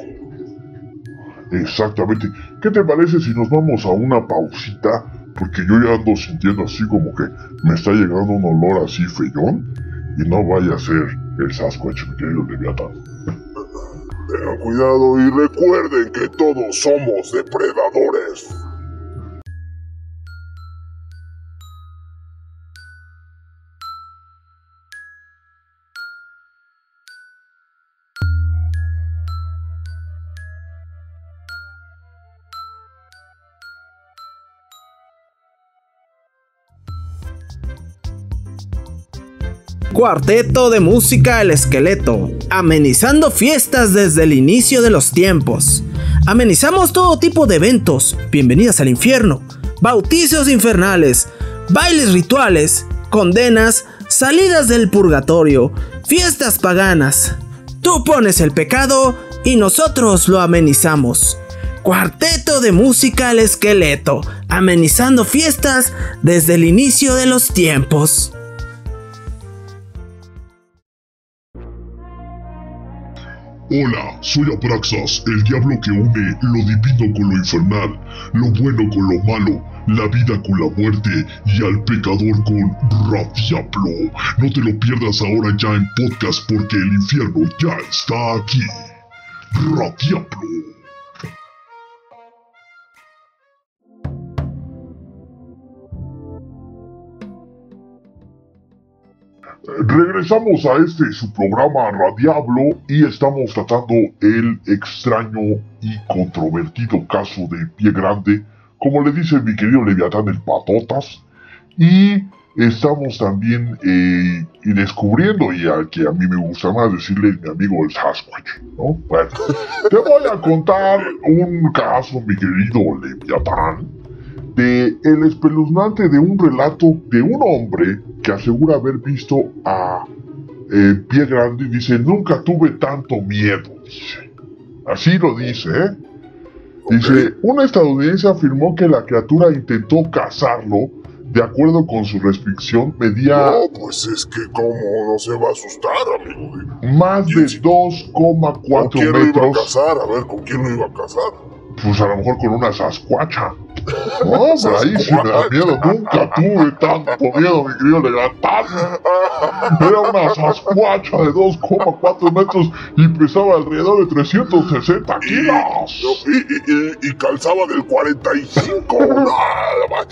Speaker 2: Exactamente. ¿Qué te parece si nos vamos a una pausita? Porque yo ya ando sintiendo así como que me está llegando un olor así feyón. Y no vaya a ser el Sasquatch, mi querido Leviatán.
Speaker 1: Tengan cuidado y recuerden que todos somos depredadores.
Speaker 4: Cuarteto de música El Esqueleto, amenizando fiestas desde el inicio de los tiempos. Amenizamos todo tipo de eventos, bienvenidas al infierno, bautizos infernales, bailes rituales, condenas, salidas del purgatorio, fiestas paganas. Tú pones el pecado y nosotros lo amenizamos. Cuarteto de música El Esqueleto, amenizando fiestas desde el inicio de los tiempos.
Speaker 2: Hola, soy Abraxas, el diablo que une lo divino con lo infernal, lo bueno con lo malo, la vida con la muerte y al pecador con Radiablo. No te lo pierdas ahora ya en podcast porque el infierno ya está aquí. Radiablo. Regresamos a este su programa Radiablo y estamos tratando el extraño y controvertido caso de Pie Grande, como le dice mi querido Leviatán el Patotas, y estamos también eh, descubriendo, y al que a mí me gusta más decirle mi amigo el Sasquatch, ¿no? Te voy a contar un caso, mi querido Leviatán, de el espeluznante de un relato de un hombre que asegura haber visto a eh, Pie Grande y dice, nunca tuve tanto miedo, dice. Así lo dice, ¿eh? Dice, un estadounidense afirmó que la criatura intentó cazarlo, de acuerdo con su restricción, medía
Speaker 1: No, pues es que cómo no se va a asustar, amigo.
Speaker 2: más de
Speaker 1: ¿Con
Speaker 2: 2,4
Speaker 1: quién lo iba a
Speaker 2: metros.
Speaker 1: casar? A ver, ¿con quién lo iba a casar?
Speaker 2: Pues a lo mejor con una sascuacha. No, por ahí sí me da miedo. Nunca tuve tanto miedo, mi querido Legatán. Era una sascuacha de 2,4 metros y pesaba alrededor de 360 kilos.
Speaker 1: Y, y- y- y calzaba del 45. Nada.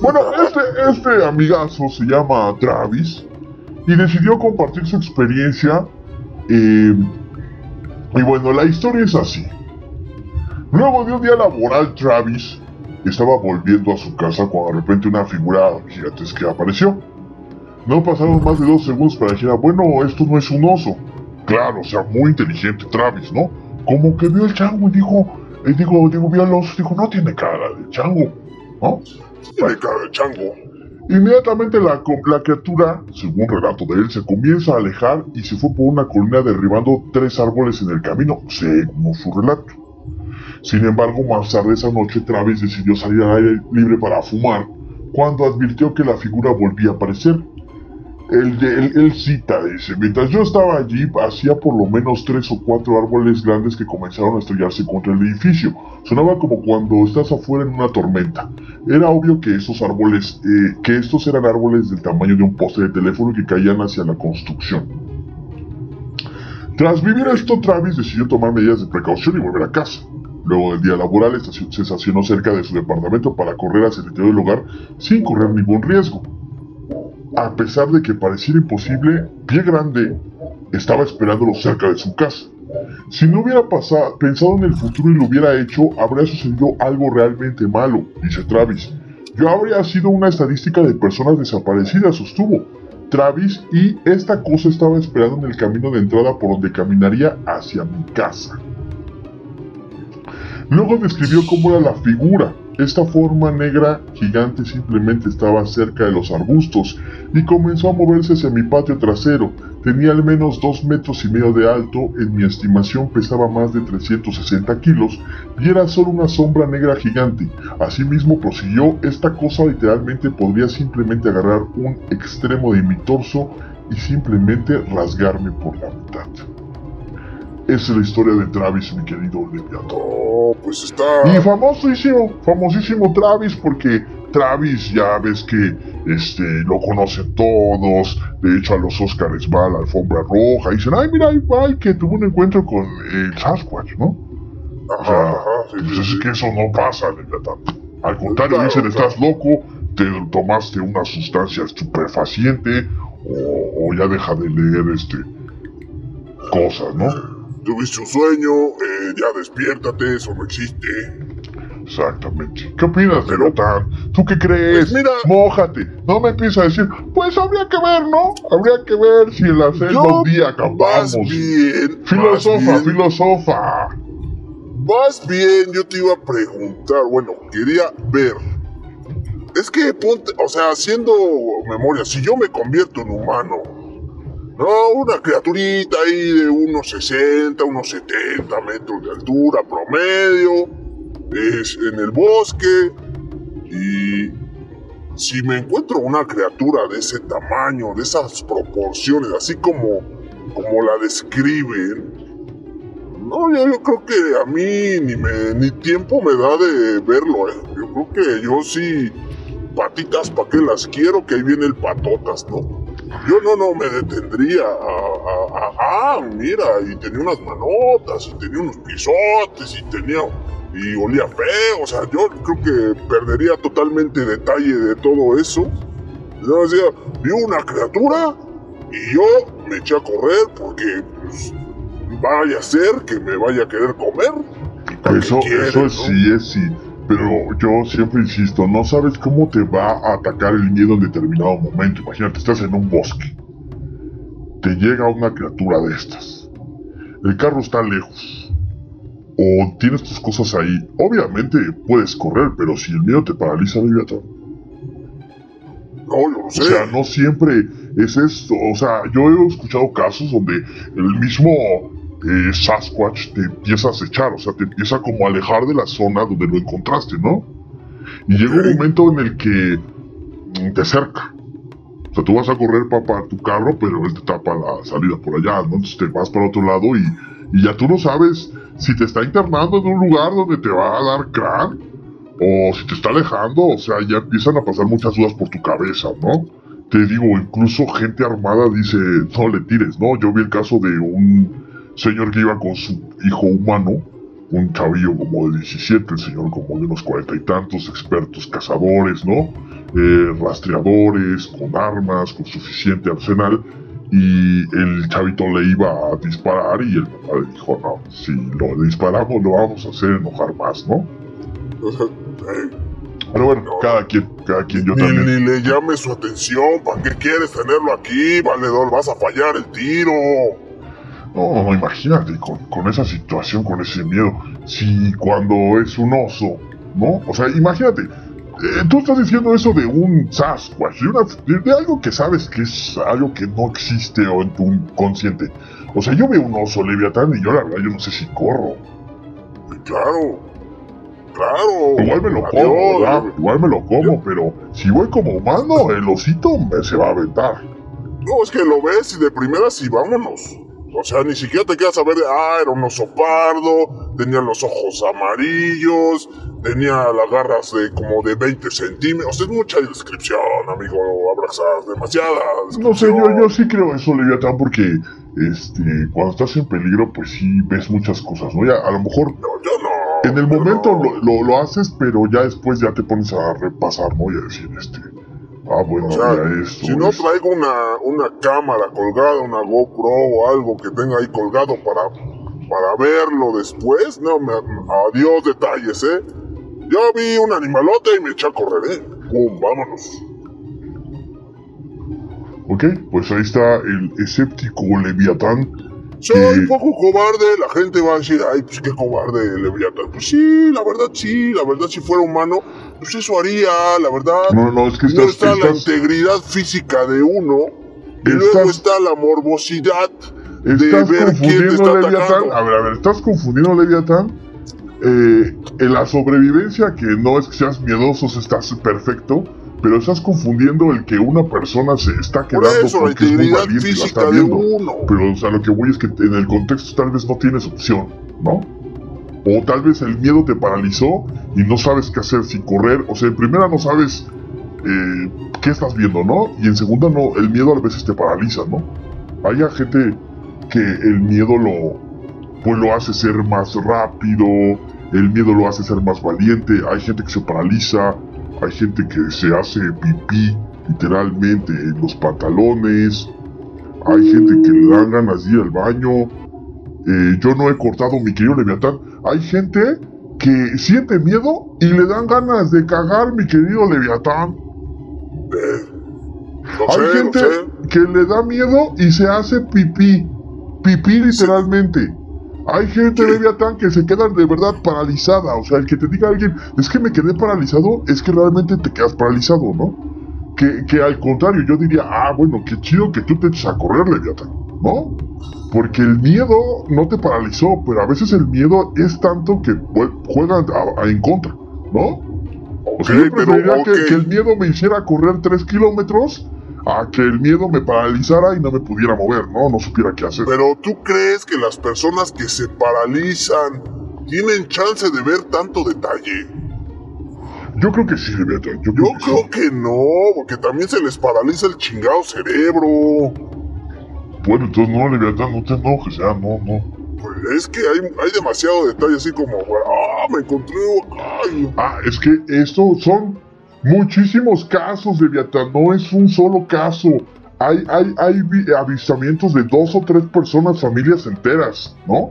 Speaker 2: Bueno, este, este amigazo se llama Travis y decidió compartir su experiencia. eh, y bueno, la historia es así. Luego de un día laboral, Travis estaba volviendo a su casa cuando de repente una figura gigantesca apareció. No pasaron más de dos segundos para que dijera, bueno, esto no es un oso. Claro, o sea, muy inteligente Travis, ¿no? Como que vio el chango y dijo, eh, digo, digo, vio al oso y dijo, no tiene cara de chango, ¿no?
Speaker 1: Tiene cara de chango.
Speaker 2: Inmediatamente la, la criatura, según relato de él, se comienza a alejar y se fue por una colina derribando tres árboles en el camino, según su relato. Sin embargo, más tarde esa noche Travis decidió salir al aire libre para fumar cuando advirtió que la figura volvía a aparecer. Él, cita, dice, mientras yo estaba allí, hacía por lo menos tres o cuatro árboles grandes que comenzaron a estrellarse contra el edificio. Sonaba como cuando estás afuera en una tormenta. Era obvio que esos árboles, eh, que estos eran árboles del tamaño de un poste de teléfono que caían hacia la construcción. Tras vivir esto, Travis decidió tomar medidas de precaución y volver a casa. Luego del día laboral, se estacionó cerca de su departamento para correr hacia el interior del hogar sin correr ningún riesgo. A pesar de que pareciera imposible, Pie Grande estaba esperándolo cerca de su casa. Si no hubiera pensado en el futuro y lo hubiera hecho, habría sucedido algo realmente malo, dice Travis. Yo habría sido una estadística de personas desaparecidas, sostuvo Travis, y esta cosa estaba esperando en el camino de entrada por donde caminaría hacia mi casa. Luego describió cómo era la figura, esta forma negra gigante simplemente estaba cerca de los arbustos y comenzó a moverse hacia mi patio trasero. Tenía al menos dos metros y medio de alto, en mi estimación pesaba más de 360 kilos y era solo una sombra negra gigante. Asimismo prosiguió, esta cosa literalmente podría simplemente agarrar un extremo de mi torso y simplemente rasgarme por la mitad. Es la historia de Travis, mi querido Leviatán.
Speaker 1: Oh, pues está.
Speaker 2: Y famosísimo, famosísimo Travis, porque Travis ya ves que este, lo conocen todos. De hecho, a los Oscars va a la alfombra roja y dicen, ay, mira, ay, que tuvo un encuentro con el Sasquatch, ¿no? O sea,
Speaker 1: Ajá, ajá, sí,
Speaker 2: pues
Speaker 1: sí,
Speaker 2: es
Speaker 1: sí.
Speaker 2: que eso no pasa, Leviatán. Al contrario,
Speaker 1: Claro,
Speaker 2: dicen,
Speaker 1: claro.
Speaker 2: estás loco, te tomaste una sustancia estupefaciente o, o ya deja de leer este cosas, ¿no?
Speaker 1: Tuviste un sueño, eh, ya despiértate, eso no existe.
Speaker 2: Exactamente. ¿Qué opinas,
Speaker 1: Pero-
Speaker 2: Leviatán? ¿Tú qué crees?
Speaker 1: Pues mira-
Speaker 2: Mójate. No me empieza a decir, pues habría que ver, ¿no? Habría que ver si en la selva un día
Speaker 1: Vas
Speaker 2: acampamos.
Speaker 1: bien.
Speaker 2: Filosofa,
Speaker 1: vas bien,
Speaker 2: filosofa.
Speaker 1: Vas bien, yo te iba a preguntar, bueno, quería ver. Es que ponte, o sea, haciendo memoria, si yo me convierto en humano, no, una criaturita ahí de unos 60, unos 70 metros de altura promedio, es en el bosque, y si me encuentro una criatura de ese tamaño, de esas proporciones, así como, como la describen, no, yo, yo creo que a mí ni, me, ni tiempo me da de verlo, ¿eh? Yo creo que yo sí, patitas, ¿para qué las quiero? Que ahí viene el patotas, ¿no? Yo no, no me detendría ah, mira, y tenía unas manotas, y tenía unos pisotes, y tenía, y olía feo, o sea, yo creo que perdería totalmente detalle de todo eso. Yo decía, vi una criatura, y yo me eché a correr porque, pues, vaya a ser que me vaya a querer comer. ¿Y pa' qué
Speaker 2: Eso,
Speaker 1: quiere,
Speaker 2: eso
Speaker 1: no?
Speaker 2: sí es sí. Pero yo siempre insisto, no sabes cómo te va a atacar el miedo en determinado momento. Imagínate, estás en un bosque. Te llega una criatura de estas. El carro está lejos. O tienes tus cosas ahí. Obviamente puedes correr, pero si el miedo te paraliza, Leviatán.
Speaker 1: No, yo lo sé.
Speaker 2: O sea, no siempre es esto. O sea, yo he escuchado casos donde el mismo eh, Sasquatch te empieza a acechar, o sea, te empieza como a alejar de la zona donde lo encontraste, ¿no? Y llega un momento en el que mm, te cerca. O sea, tú vas a correr para tu carro, pero él te tapa la salida por allá, ¿no? Entonces te vas para otro lado y, y ya tú no sabes si te está internando en un lugar donde te va a dar crack o si te está alejando, o sea, ya empiezan a pasar muchas dudas por tu cabeza, ¿no? Te digo, incluso gente armada dice, no le tires, ¿no? Yo vi el caso de un señor que iba con su hijo humano, un chavillo como de 17, el señor como de unos cuarenta y tantos, expertos cazadores, ¿no? Eh, rastreadores, con armas, con suficiente arsenal, y el chavito le iba a disparar y el papá le dijo, no, si lo disparamos lo vamos a hacer enojar más, ¿no? Pero bueno, cada quien, cada quien, yo
Speaker 1: ni,
Speaker 2: también.
Speaker 1: ni le llame su atención. ¿Para qué quieres tenerlo aquí, valedor? Vas a fallar el tiro.
Speaker 2: No, no, imagínate, con, con esa situación, con ese miedo. Si cuando es un oso, ¿no? O sea, imagínate, eh, tú estás diciendo eso de un Sasquatch, de, una- de- de algo que sabes que es algo que no existe o en tu inconsciente. O sea, yo veo un oso leviatán y yo la verdad, yo no sé si corro.
Speaker 1: Claro. Claro.
Speaker 2: Igual me lo
Speaker 1: Adiós.
Speaker 2: como. Igual me lo como, pero si voy como humano, el osito me se va a aventar.
Speaker 1: No, es que lo ves y de primeras y vámonos. O sea, ni siquiera te quedas a ver, ah, era un oso pardo, tenía los ojos amarillos, tenía las garras de como de 20 centímetros. O sea, es mucha descripción, amigo, abrazas, demasiada
Speaker 2: No sé, yo, yo sí creo eso, Leviatán, porque este, cuando estás en peligro, pues sí ves muchas cosas, ¿no? Ya, a lo mejor
Speaker 1: No, yo no.
Speaker 2: en el momento
Speaker 1: no.
Speaker 2: lo, lo, lo haces, pero ya después ya te pones a repasar, ¿no? Y a decir, este, Ah, bueno,
Speaker 1: O sea,
Speaker 2: ya esto
Speaker 1: si no traigo una, una cámara colgada, una GoPro o algo que tenga ahí colgado para, para verlo después, no, me, adiós detalles, ¿eh? Yo vi un animalote y me eché a correr, ¿eh? ¡Pum! ¡Vámonos!
Speaker 2: Ok, pues ahí está el escéptico Leviatán.
Speaker 1: Soy poco cobarde, la gente va a decir, ay, pues qué cobarde Leviatán. Pues sí, la verdad sí, la verdad si fuera humano, pues eso haría, la verdad.
Speaker 2: No, no, es que
Speaker 1: No
Speaker 2: estás,
Speaker 1: está la integridad física de uno y
Speaker 2: Estás-
Speaker 1: luego está la morbosidad de ver quién te está
Speaker 2: Leviatán. A ver, a ver, estás confundiendo Leviatán. Eh, en la sobrevivencia, que no es que seas miedoso, estás perfecto, pero estás confundiendo el que una persona se está
Speaker 1: Por
Speaker 2: quedando
Speaker 1: eso, la
Speaker 2: porque es muy valiente y la está viendo.
Speaker 1: uno.
Speaker 2: Pero, o sea, lo que voy es que en el contexto tal vez no tienes opción, ¿no? O tal vez el miedo te paralizó y no sabes qué hacer, si correr. O sea, en primera no sabes eh, qué estás viendo, ¿no? Y en segunda no, el miedo a veces te paraliza, ¿no? Hay gente que el miedo lo, pues lo hace ser más rápido, el miedo lo hace ser más valiente, hay gente que se paraliza, hay gente que se hace pipí literalmente en los pantalones, hay gente que le dan ganas de ir al baño. Eh, yo no he cortado mi querido Leviatán. Hay gente que siente miedo y le dan ganas de cagar, mi querido Leviatán. Hay
Speaker 1: sé,
Speaker 2: gente
Speaker 1: sé.
Speaker 2: que le da miedo y se hace pipí. Pipí literalmente. Hay gente, Leviatán, que se queda de verdad paralizada. O sea, el que te diga alguien, es que me quedé paralizado, es que realmente te quedas paralizado, ¿no? Que, que al contrario, yo diría, ah, bueno, qué chido que tú te eches a correr, Leviatán, ¿no? Porque el miedo no te paralizó, pero a veces el miedo es tanto que jue- juegan a- a- en contra, ¿no? O sea,
Speaker 1: Ok,
Speaker 2: yo preferiría
Speaker 1: pero,
Speaker 2: que, el miedo me hiciera correr 3 kilómetros a que el miedo me paralizara y no me pudiera mover, ¿no? No supiera qué hacer.
Speaker 1: Pero tú crees que las personas que se paralizan tienen chance de ver tanto detalle.
Speaker 2: Yo creo que sí, Leviatán. Yo,
Speaker 1: Yo
Speaker 2: creo que sí.
Speaker 1: creo que no, porque también se les paraliza el chingado cerebro.
Speaker 2: Bueno, entonces no, Leviatán, no te enojes, ya, no, no.
Speaker 1: Pues es que hay, hay demasiado detalle así como, ah, me encontré acá y-
Speaker 2: Ah, es que esto son muchísimos casos, Leviatán, no es un solo caso. Hay, hay, hay vi- avistamientos de dos o tres personas, familias enteras, ¿no?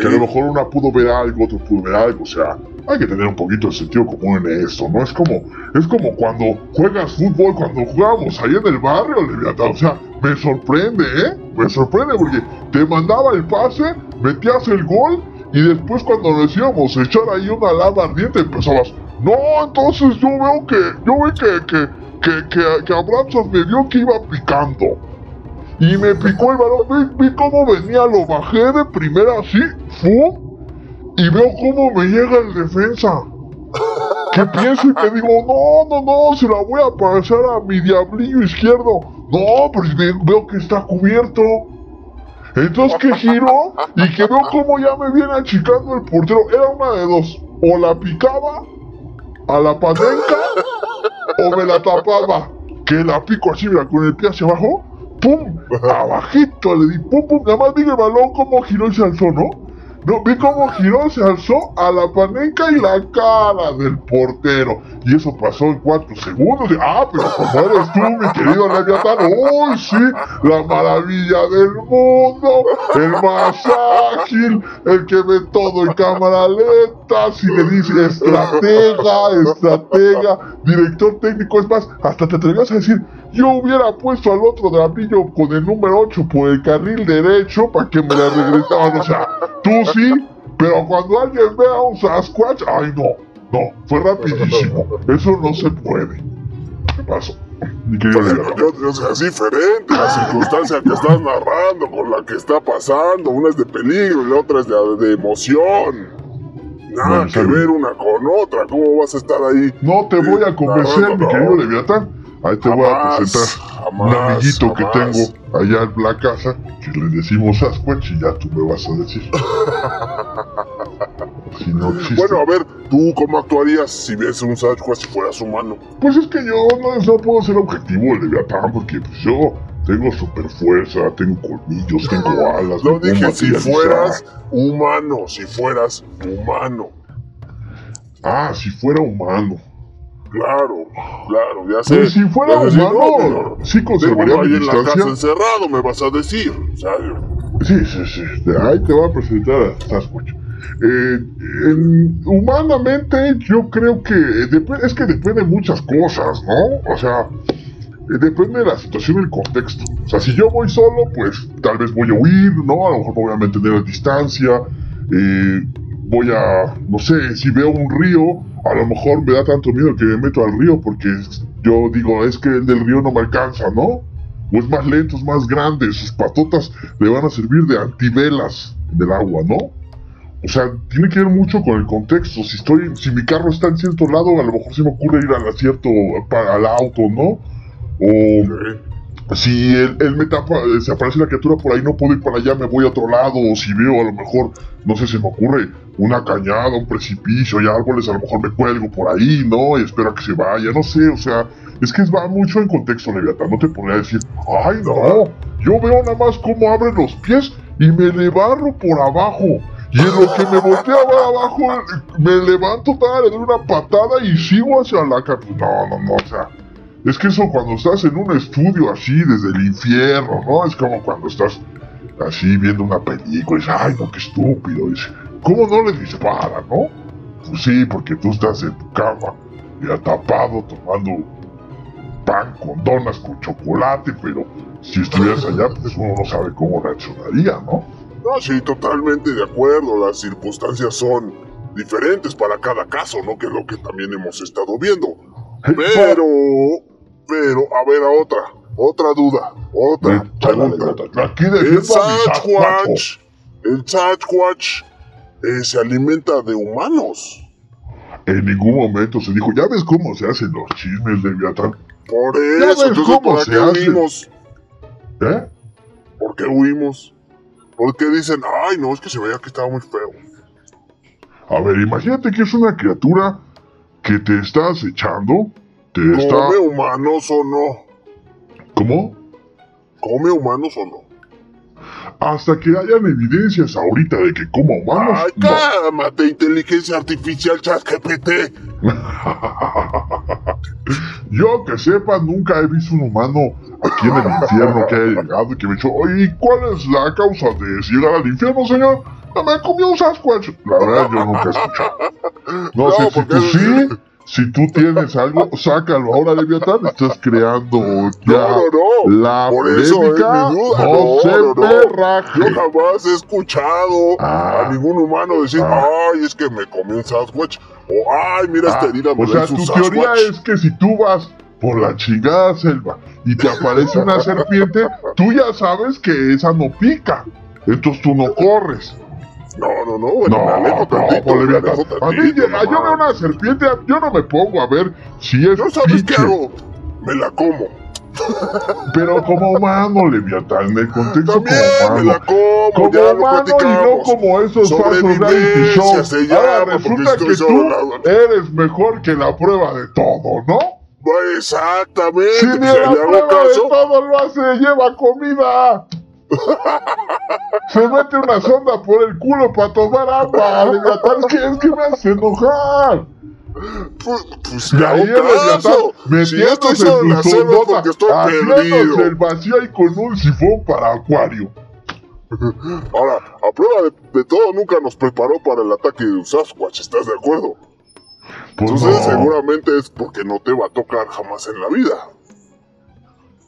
Speaker 2: Que a lo mejor una pudo ver algo, otro pudo ver algo, o sea, hay que tener un poquito de sentido común en esto, ¿no? Es como, es como cuando juegas fútbol, cuando jugábamos ahí en el barrio, Leviatán, o sea, me sorprende, ¿eh? Me sorprende porque te mandaba el pase, metías el gol y después cuando nos íbamos a echar ahí una lava ardiente empezabas, no, entonces yo veo que, yo veo que, que, que, que, que Abraxas me vio que iba picando. Y me picó el balón, vi, cómo venía, lo bajé de primera así, ¡fum! Y veo cómo me llega el defensa. Que pienso y que digo, no, no, no, se la voy a pasar a mi diablillo izquierdo. No, ve- veo que está cubierto. Entonces que giro y que veo cómo ya me viene achicando el portero. Era una de dos. O la picaba a la panenca o me la tapaba. Que la pico así, mira, con el pie hacia abajo. ¡Pum! Abajito le di, ¡pum, pum! Nada más vi el balón cómo giró y se alzó, ¿no? No, vi cómo giró, se alzó a la panenca y la cara del portero. Y eso pasó en cuatro segundos. Ah, pero como eres tú, mi querido Leviatán. ¡Uy, sí! La maravilla del mundo. El más ágil. El que ve todo en cámara lenta. Si le dice estratega, estratega, director técnico. Es más, hasta te atrevías a decir, yo hubiera puesto al otro drabillo con el número 8 por el carril derecho para que me la regresaban. O sea, tú sí, pero cuando alguien vea un Sasquatch, ay no, no, fue rapidísimo. Eso no se puede. ¿Qué pasó? Leviatán.
Speaker 1: yo, yo es diferente la circunstancia que estás narrando con la que está pasando. Una es de peligro y la otra es de, de emoción. Nada
Speaker 2: Bueno,
Speaker 1: que ver una con otra. ¿Cómo vas a estar ahí?
Speaker 2: No te voy a convencer,
Speaker 1: No, no,
Speaker 2: mi
Speaker 1: no.
Speaker 2: querido Leviatán. Ahí te voy a
Speaker 1: Jamás,
Speaker 2: presentar un
Speaker 1: jamás,
Speaker 2: amiguito que tengo allá en la casa, que le decimos Sasquatch y ya tú me vas a decir. si no existe.
Speaker 1: Bueno, a ver, ¿tú cómo actuarías si ves un Sasquatch si fueras humano?
Speaker 2: Pues es que yo no, no puedo ser objetivo de Leviatán porque pues yo tengo super fuerza, tengo colmillos, tengo alas.
Speaker 1: No dije si fueras humano, si fueras humano.
Speaker 2: Ah, si fuera humano.
Speaker 1: Claro, claro, ya sé.
Speaker 2: Pero si fuera humano,
Speaker 1: no,
Speaker 2: sí conservaría mi
Speaker 1: en la casa
Speaker 2: distancia.
Speaker 1: encerrado, me vas a decir. Sea,
Speaker 2: Sí, sí, sí. De ahí te voy a presentar a Sasquatch. Eh, en- humanamente, yo creo que dep- es que depende de muchas cosas, ¿no? O sea, eh, depende de la situación y el contexto. O sea, si yo voy solo, pues tal vez voy a huir, ¿no? A lo mejor me voy a mantener a distancia. eh, voy a, no sé, si veo un río, a lo mejor me da tanto miedo que me meto al río porque yo digo, es que el del río no me alcanza, ¿no? o es más lento, es más grande, sus patotas le van a servir de antivelas del agua, ¿no? O sea, tiene que ver mucho con el contexto. Si estoy, si mi carro está en cierto lado, a lo mejor se me ocurre ir al cierto, al auto, ¿no? O si él, me tapa, eh, se aparece la criatura por ahí, no puedo ir para allá, me voy a otro lado. O si veo a lo mejor, no sé, se me ocurre una cañada, un precipicio, hay árboles, a lo mejor me cuelgo por ahí, ¿no? Y espero que se vaya, no sé, o sea, es que va mucho en contexto, Leviatán. No te podría decir, ay, no, yo veo nada más cómo abren los pies y me le barro por abajo. Y en lo que me voltea para abajo, me levanto, tal, le doy una patada y sigo hacia la. No, no, no, o sea. Es que eso cuando estás en un estudio así, desde el infierno, ¿no? Es como cuando estás así viendo una película y dices, ay, no, qué estúpido. Dice, ¿cómo no le dispara, no? Pues sí, porque tú estás en tu cama, ya tapado, tomando pan con donas, con chocolate, pero si estuvieras allá, pues uno no sabe cómo reaccionaría, ¿no?
Speaker 1: No, sí, totalmente de acuerdo. Las circunstancias son diferentes para cada caso, ¿no? Que es lo que también hemos estado viendo. Pero, pero, a ver, a otra, otra duda, otra pregunta.
Speaker 2: Aquí
Speaker 1: El
Speaker 2: a mi Sasquatch.
Speaker 1: El Sasquatch eh, se alimenta de humanos.
Speaker 2: En ningún momento se dijo, ya ves cómo se hacen los chismes de Leviatán.
Speaker 1: Por
Speaker 2: Ya
Speaker 1: eso,
Speaker 2: ves
Speaker 1: entonces,
Speaker 2: cómo
Speaker 1: ¿para
Speaker 2: se
Speaker 1: qué
Speaker 2: hace.
Speaker 1: huimos?
Speaker 2: ¿Eh?
Speaker 1: ¿Por qué huimos? Porque dicen, ay, no, es que se veía que estaba muy feo.
Speaker 2: A ver, imagínate que es una criatura que te está acechando, te está...
Speaker 1: ¿Come humanos o no?
Speaker 2: ¿Cómo?
Speaker 1: ¿Come humanos o no?
Speaker 2: Hasta que hayan evidencias ahorita de que coma humanos,
Speaker 1: Ay,
Speaker 2: no.
Speaker 1: cálmate, inteligencia artificial, ChatGPT.
Speaker 2: Yo que sepa, nunca he visto un humano aquí en el infierno que haya llegado y que me ha dicho, oye, ¿y ¿cuál es la causa de llegar al infierno, señor? Me comió un Sasquatch. La verdad, yo nunca he escuchado. No,
Speaker 1: No,
Speaker 2: sé si tú sí, si tú tienes algo, sácalo ahora, Leviatán. Estás creando ya
Speaker 1: No, no, no.
Speaker 2: la
Speaker 1: Por eso es
Speaker 2: polémica.
Speaker 1: duda.
Speaker 2: No, se perraje.
Speaker 1: Yo jamás he escuchado
Speaker 2: Ah.
Speaker 1: a ningún humano decir,
Speaker 2: Ah.
Speaker 1: ay, es que me comí un Sasquatch. O, ay, mira esta
Speaker 2: Ah,
Speaker 1: herida, me
Speaker 2: o sea, tu teoría es que si tú vas por la chingada selva y te aparece una serpiente, tú ya sabes que esa no pica. Entonces tú no corres.
Speaker 1: No, no, no, bueno,
Speaker 2: No,
Speaker 1: me alejo
Speaker 2: no,
Speaker 1: tantito,
Speaker 2: pues,
Speaker 1: me alejo
Speaker 2: A mí,
Speaker 1: tantito,
Speaker 2: llega- yo veo una serpiente, yo no me pongo a ver si es
Speaker 1: ¿No sabes qué hago? Me la como.
Speaker 2: pero como humano, Leviatán, en el contexto
Speaker 1: También
Speaker 2: como
Speaker 1: me
Speaker 2: humano.
Speaker 1: la como,
Speaker 2: Como
Speaker 1: ya lo
Speaker 2: humano y no como esos falsos reality shows. Ahora resulta que tú eres mejor que la prueba de todo, ¿no?
Speaker 1: Exactamente,
Speaker 2: Si ni la prueba de
Speaker 1: caso.
Speaker 2: todo lo hace, lleva comida. Se mete una sonda por el culo para tomar agua. Leviatán, es que, es que me hace enojar.
Speaker 1: Pues, pues
Speaker 2: Y ahí el Leviatán metiéndose
Speaker 1: en
Speaker 2: su sondota, haciéndose el vacío ahí con un sifón para acuario.
Speaker 1: Ahora, a prueba de, de todo, nunca nos preparó para el ataque de un Sasquatch, ¿estás de acuerdo?
Speaker 2: Pues
Speaker 1: Entonces,
Speaker 2: no.
Speaker 1: seguramente es porque no te va a tocar jamás en la vida.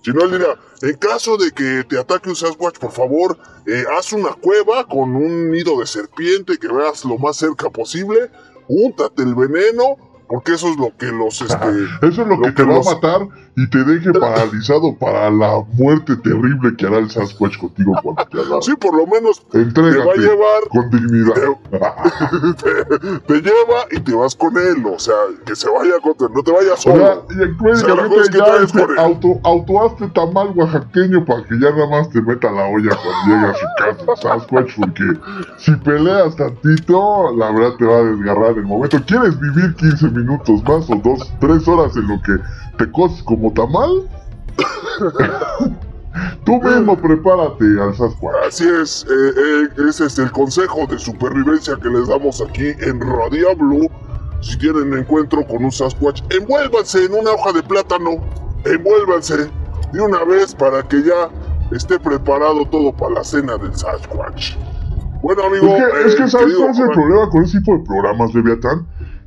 Speaker 1: Si no, él dirá, en caso de que te ataque un Sasquatch, por favor, eh, haz una cueva con un nido de serpiente que veas lo más cerca posible, úntate el veneno, porque eso es lo que los, este...
Speaker 2: Eso es lo,
Speaker 1: Lo
Speaker 2: que
Speaker 1: que
Speaker 2: te va a matar y te deje paralizado para la muerte terrible que hará el Sasquatch contigo cuando te haga.
Speaker 1: sí, por lo menos
Speaker 2: Entrégate
Speaker 1: te va a llevar
Speaker 2: con dignidad.
Speaker 1: te, te lleva y te vas con él, o sea, que se vaya con no te vayas
Speaker 2: O sea,
Speaker 1: solo.
Speaker 2: y
Speaker 1: O sea, la
Speaker 2: prácticamente
Speaker 1: es que
Speaker 2: ya este, auto, autoaste tamal oaxaqueño para que ya nada más te meta la olla cuando llegue a su casa el Sasquatch, porque si peleas tantito, la verdad te va a desgarrar el momento. ¿Quieres vivir 15 minutos más o dos, tres horas en lo que te coces como tamal? Tú mismo prepárate al Sasquatch.
Speaker 1: Así es, eh, eh, ese es el consejo de supervivencia que les damos aquí en Radio Blue si tienen encuentro con un Sasquatch, envuélvanse en una hoja de plátano. Envuélvanse de una vez para que ya esté preparado todo para la cena del Sasquatch. Bueno, amigo.
Speaker 2: Es que, es que
Speaker 1: eh,
Speaker 2: ¿sabes cuál es el problema con ese tipo de programas, Leviatán?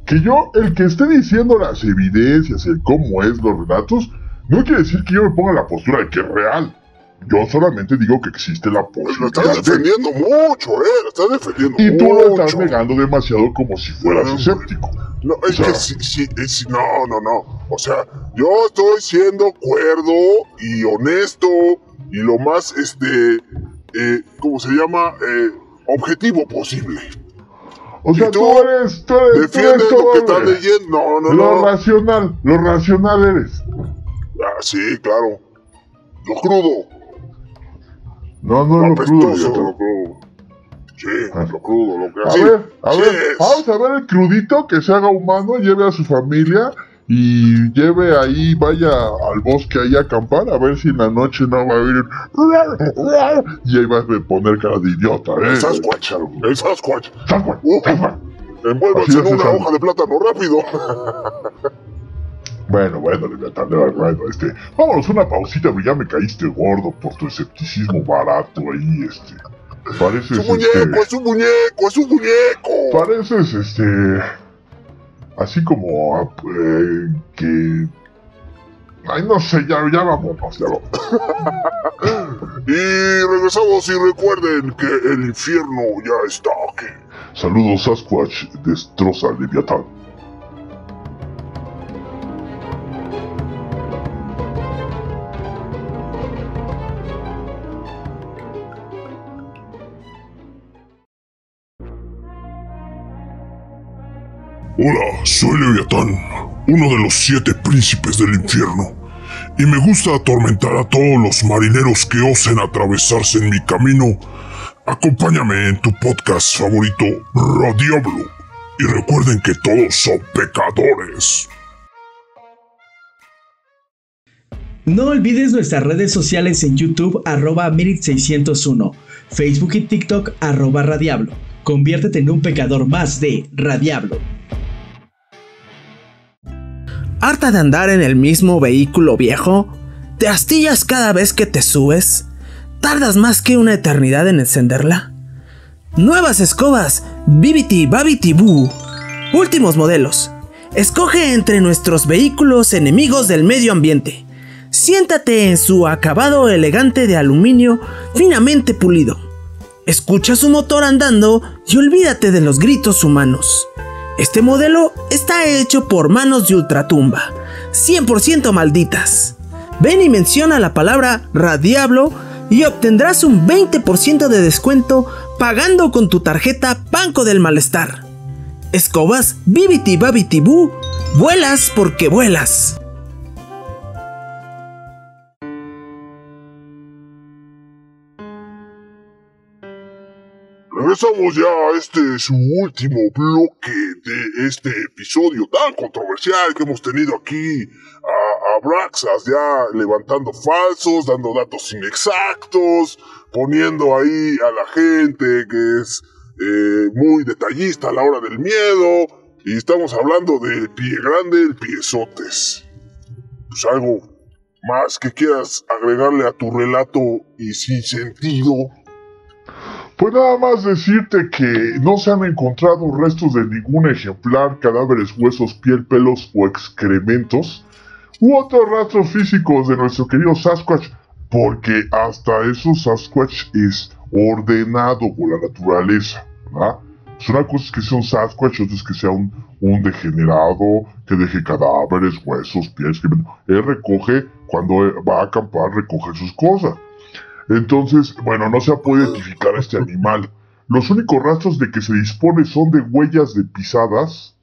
Speaker 2: Que yo, el que esté diciendo las evidencias, el cómo es, los relatos, no quiere decir que yo me ponga la postura de que es real. Yo solamente digo que existe la
Speaker 1: Lo
Speaker 2: posibilidad
Speaker 1: estás
Speaker 2: de...
Speaker 1: defendiendo mucho, eh. Lo estás defendiendo
Speaker 2: Y tú
Speaker 1: mucho.
Speaker 2: lo estás negando demasiado como si fueras escéptico.
Speaker 1: No, es
Speaker 2: O sea-
Speaker 1: que sí, sí, es- no, no, no. O sea, yo estoy siendo cuerdo y honesto y lo más, este, eh, ¿cómo se llama? Eh, objetivo posible.
Speaker 2: O sea,
Speaker 1: ¿Y tú?
Speaker 2: tú eres, tú eres, tú
Speaker 1: Defiende
Speaker 2: eres
Speaker 1: lo que estás leyendo. No, no,
Speaker 2: Lo
Speaker 1: no.
Speaker 2: racional, lo racional eres.
Speaker 1: Ah, sí, claro. Lo crudo.
Speaker 2: No, no,
Speaker 1: Lo
Speaker 2: lo crudo,
Speaker 1: lo. Sí,
Speaker 2: Ah.
Speaker 1: lo crudo, lo que
Speaker 2: A ver, a
Speaker 1: Sí
Speaker 2: ver,
Speaker 1: es.
Speaker 2: vamos a ver el crudito que se haga humano, lleve a su familia y lleve ahí, vaya al bosque ahí a acampar, a ver si en la noche no va a ir y ahí va a poner cara de idiota, eh.
Speaker 1: El Sasquatch. El Sasquatch.
Speaker 2: Sasquatch,
Speaker 1: Uh,
Speaker 2: Sasquatch.
Speaker 1: Envuélvanse
Speaker 2: Así
Speaker 1: en una hoja de plátano rápido.
Speaker 2: Bueno, bueno, bueno, bueno, este, vámonos una pausita, ya me caíste gordo por tu escepticismo barato ahí, este. Pareces,
Speaker 1: Es un muñeco,
Speaker 2: este,
Speaker 1: es un muñeco, es un muñeco.
Speaker 2: pareces, este, así como, eh, que, ay, no sé, ya, ya vámonos, ya vámonos.
Speaker 1: Y regresamos y recuerden que el infierno ya está aquí.
Speaker 2: Saludos, Sasquatch, destroza al Leviatán.
Speaker 1: Hola, soy Leviatán, uno de los siete príncipes del infierno, y me gusta atormentar a todos los marineros que osen atravesarse en mi camino. Acompáñame en tu podcast favorito, Radiablo, y recuerden que todos son pecadores.
Speaker 3: No olvides nuestras redes sociales en YouTube arroba Mirit601, Facebook y TikTok arroba Radiablo. Conviértete en un pecador más de Radiablo.
Speaker 4: ¿Harta de andar en el mismo vehículo viejo? ¿Te astillas cada vez que te subes? ¿Tardas más que una eternidad en encenderla? Nuevas escobas, Bibiti Babiti Boo. Últimos modelos. Escoge entre nuestros vehículos enemigos del medio ambiente. Siéntate en su acabado elegante de aluminio finamente pulido. Escucha su motor andando y olvídate de los gritos humanos. Este modelo está hecho por manos de ultratumba, 100% malditas. Ven y menciona la palabra Radiablo y obtendrás un 20% de descuento pagando con tu tarjeta Banco del Malestar. Escobas Bibiti Babiti Boo, vuelas porque vuelas.
Speaker 1: Regresamos ya a este su último bloque de este episodio tan controversial que hemos tenido aquí a, Braxas ya levantando falsos, dando datos inexactos, poniendo ahí a la gente que es eh, muy detallista a la hora del miedo y estamos hablando del pie grande, el piezotes. Pues algo más que quieras agregarle a tu relato y sin sentido.
Speaker 2: Pues nada más decirte que no se han encontrado restos de ningún ejemplar, cadáveres, huesos, piel, pelos o excrementos, u otros rastros físicos de nuestro querido Sasquatch, porque hasta eso Sasquatch es ordenado por la naturaleza, ¿verdad? Pues una cosa que sea un Sasquatch, otra es que sea un, un degenerado, que deje cadáveres, huesos, piel, excrementos. Él recoge, cuando va a acampar, recoge sus cosas. Entonces, bueno, no se ha podido identificar a este animal. Los únicos rastros de que se dispone son de huellas de pisadas,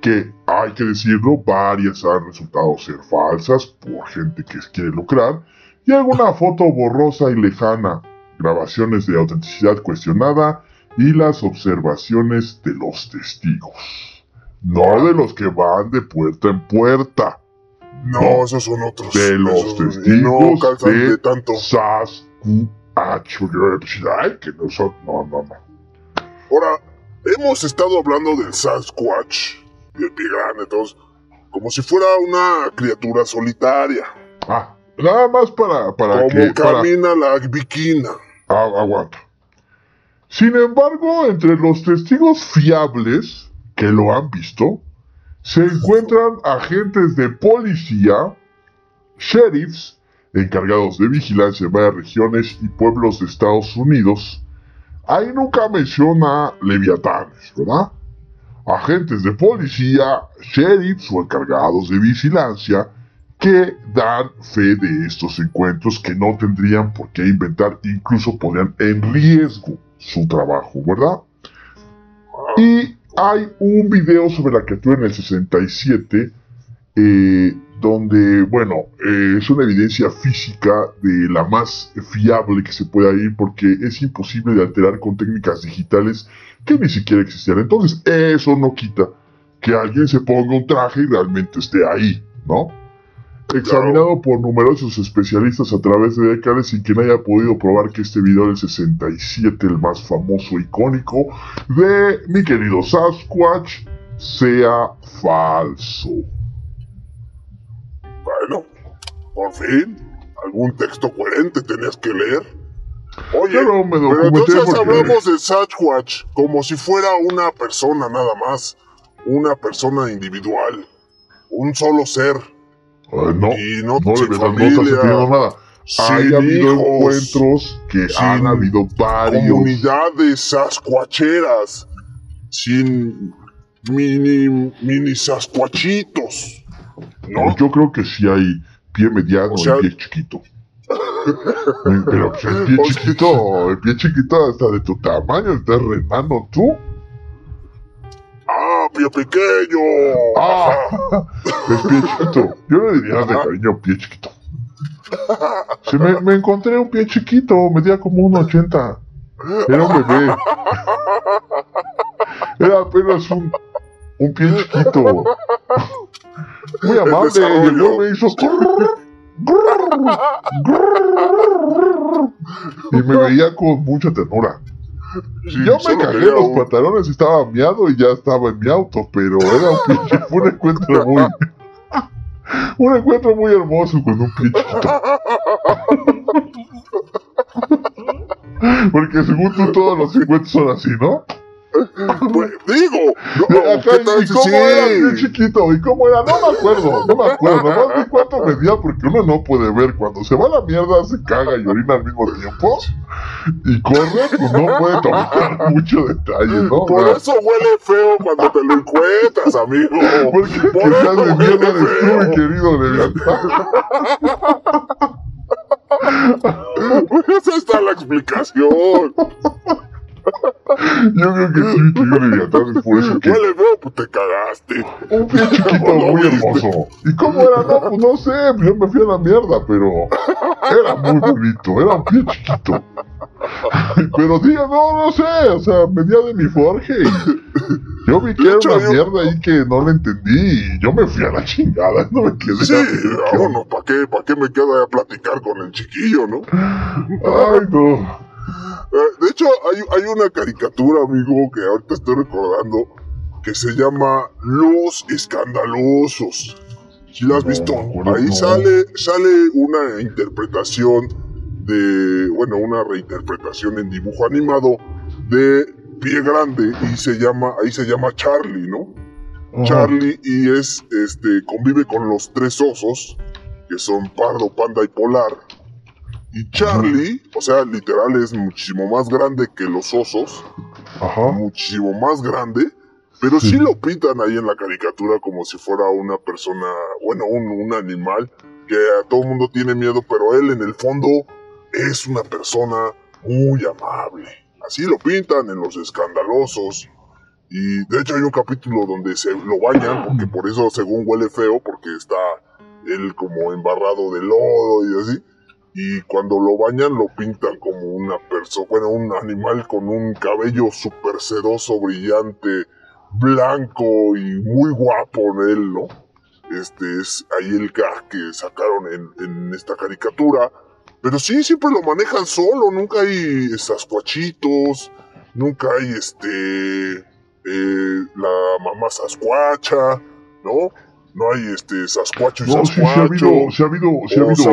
Speaker 2: que hay que decirlo, varias han resultado ser falsas por gente que quiere lucrar, y alguna foto borrosa y lejana, grabaciones de autenticidad cuestionada y las observaciones de los testigos. No de los que van de puerta en puerta.
Speaker 1: No, esos son otros.
Speaker 2: de los testigos
Speaker 1: no
Speaker 2: de,
Speaker 1: de tanto.
Speaker 2: Sasquatch. Ay, que no son, no, no, no.
Speaker 1: Ahora, hemos estado hablando del Sasquatch, del pie grande, todos, como si fuera una criatura solitaria.
Speaker 2: Ah, nada más para, para
Speaker 1: como
Speaker 2: para-
Speaker 1: camina la viquina.
Speaker 2: Ah, aguanta. Sin embargo, entre los testigos fiables que lo han visto, se encuentran agentes de policía, sheriffs, encargados de vigilancia en varias regiones y pueblos de Estados Unidos. Ahí nunca menciona leviatanes, ¿verdad? Agentes de policía, sheriffs o encargados de vigilancia que dan fe de estos encuentros que no tendrían por qué inventar, incluso ponían en riesgo su trabajo, ¿verdad? Y hay un video sobre la criatura en el 67, eh, donde, bueno, eh, es una evidencia física de la más fiable que se pueda ir, porque es imposible de alterar con técnicas digitales que ni siquiera existían. Entonces, eso no quita que alguien se ponga un traje y realmente esté ahí, ¿no? Examinado por numerosos especialistas a través de décadas sin que nadie haya podido probar que este video del 67, el más famoso icónico de mi querido Sasquatch, sea falso.
Speaker 1: Bueno, por fin, algún texto coherente tenías que leer. Oye,
Speaker 2: Pero me
Speaker 1: pero entonces
Speaker 2: porque-
Speaker 1: hablamos de Sasquatch como si fuera una persona nada más, una persona individual, un solo ser,
Speaker 2: Ah, no,
Speaker 1: y no,
Speaker 2: no, le no, estás entendiendo nada. Hay habido
Speaker 1: hijos,
Speaker 2: encuentros que han habido varios.
Speaker 1: comunidades sascuacheras, sin mini, mini sascuachitos, ¿no?
Speaker 2: Yo creo que sí hay pie mediano
Speaker 1: O sea-
Speaker 2: y pie chiquito. Eh, Pero pues, el pie chiquito, el pie chiquito hasta de tu tamaño, estás renando tú.
Speaker 1: ¡Ah, pie pequeño!
Speaker 2: ¡Ah! Es pie chiquito. Yo le diría de cariño pie chiquito. Se me, me encontré un pie chiquito, medía como un 80. Era un bebé. Era apenas un, un pie chiquito. Muy amable. Llegó me hizo. Y me veía con mucha ternura.
Speaker 1: Sí,
Speaker 2: Yo me
Speaker 1: quería
Speaker 2: los
Speaker 1: un-
Speaker 2: pantalones y estaba miado y ya estaba en mi auto, pero era un pinche, fue un encuentro muy, un encuentro muy hermoso con un pie chiquito. Porque según tú todos los encuentros son así, ¿no?
Speaker 1: Pues, digo, no,
Speaker 2: Eh, acá,
Speaker 1: ¿qué tal
Speaker 2: ¿Y cómo
Speaker 1: sí?
Speaker 2: era pie chiquito? ¿Y cómo era? No me acuerdo, no me acuerdo. Nomás vi cuánto medía porque uno no puede ver. Cuando se va a la mierda, se caga y orina al mismo tiempo. Y corre, pues no puede tomar mucho detalle, ¿no?
Speaker 1: Por eso huele feo cuando te lo encuentras, amigo.
Speaker 2: Porque
Speaker 1: Por
Speaker 2: que seas
Speaker 1: eso
Speaker 2: de mierda eres tú, mi querido Leviatán.
Speaker 1: Esa está la explicación.
Speaker 2: Yo creo que sí, mi querido Leviatán, es por eso que
Speaker 1: Huele feo, pues te cagaste.
Speaker 2: un pie chiquito muy hermoso. ¿Y cómo era? No, pues no sé, yo me fui a la mierda, pero era muy bonito, era un pie chiquito. Pero diga, no, no sé, o sea, medía de mi forje y yo vi que era una mierda ahí que no le entendí y yo me fui a la chingada, no me quedé.
Speaker 1: Sí, vámonos, ¿para qué, ¿para qué me quedo ahí a platicar con el chiquillo, no?
Speaker 2: Ay, no.
Speaker 1: Eh, De hecho, hay, hay una caricatura, amigo, que ahorita estoy recordando, que se llama Los Escandalosos. Si la has
Speaker 2: No,
Speaker 1: visto? Ahí
Speaker 2: no.
Speaker 1: sale, sale una interpretación de, bueno, una reinterpretación en dibujo animado de Pie Grande y se llama, ahí se llama Charlie, ¿no?
Speaker 2: Ajá.
Speaker 1: Charlie y es, este, convive con los tres osos, que son Pardo, Panda y Polar. Y Charlie, o sea, literal es muchísimo más grande que los osos,
Speaker 2: Ajá.
Speaker 1: muchísimo más grande, pero sí lo pintan ahí en la caricatura como si fuera una persona, bueno, un, un animal que a todo el mundo tiene miedo, pero él en el fondo es una persona muy amable. Así lo pintan en los escandalosos. Y de hecho hay un capítulo donde se lo bañan, porque por eso según huele feo, porque está él como embarrado de lodo y así. Y cuando lo bañan lo pintan como una persona, bueno, un animal con un cabello súper sedoso, brillante, blanco y muy guapo en él, ¿no? Este es ahí el gag que sacaron en, en esta caricatura. Pero sí, siempre lo manejan solo, nunca hay sascuachitos, nunca hay este eh, la mamá Sasquacha, ¿no? No hay este Sasquacho y
Speaker 2: No, sí, sí ha habido, sí ha habido, sí ha
Speaker 1: o
Speaker 2: habido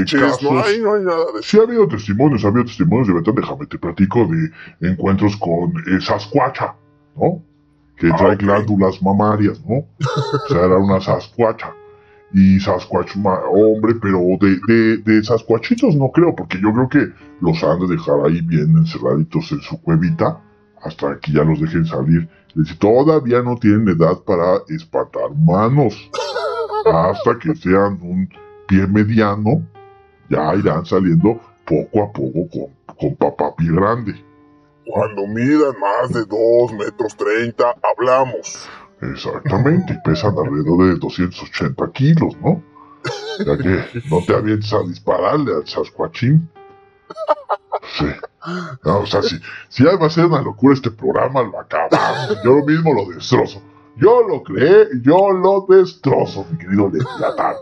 Speaker 2: este, casos.
Speaker 1: no hay, no hay nada de.
Speaker 2: Sí ha habido testimonios, ha habido testimonios de Betán, déjame te platico de encuentros con eh, Sasquacha, ¿no? Que
Speaker 1: Ah,
Speaker 2: trae glándulas mamarias, ¿no? O sea, era una Sasquacha. Y Sasquatch hombre, pero de, de, de Sasquatchitos no creo, porque yo creo que los han de dejar ahí bien encerraditos en su cuevita hasta que ya los dejen salir. Todavía no tienen edad para espantar humanos. Hasta que sean un pie mediano, ya irán saliendo poco a poco con, con papá pie grande.
Speaker 1: Cuando midan más de 2 metros 30, hablamos.
Speaker 2: Exactamente, y pesan alrededor de 280 kilos, ¿no? Ya que no te avientes a dispararle al Sasquatchín. Sí. No, o sea, si, si va a ser una locura este programa, lo acabamos. Yo mismo lo destrozo. Yo lo creé, yo lo destrozo, mi querido Leviatán.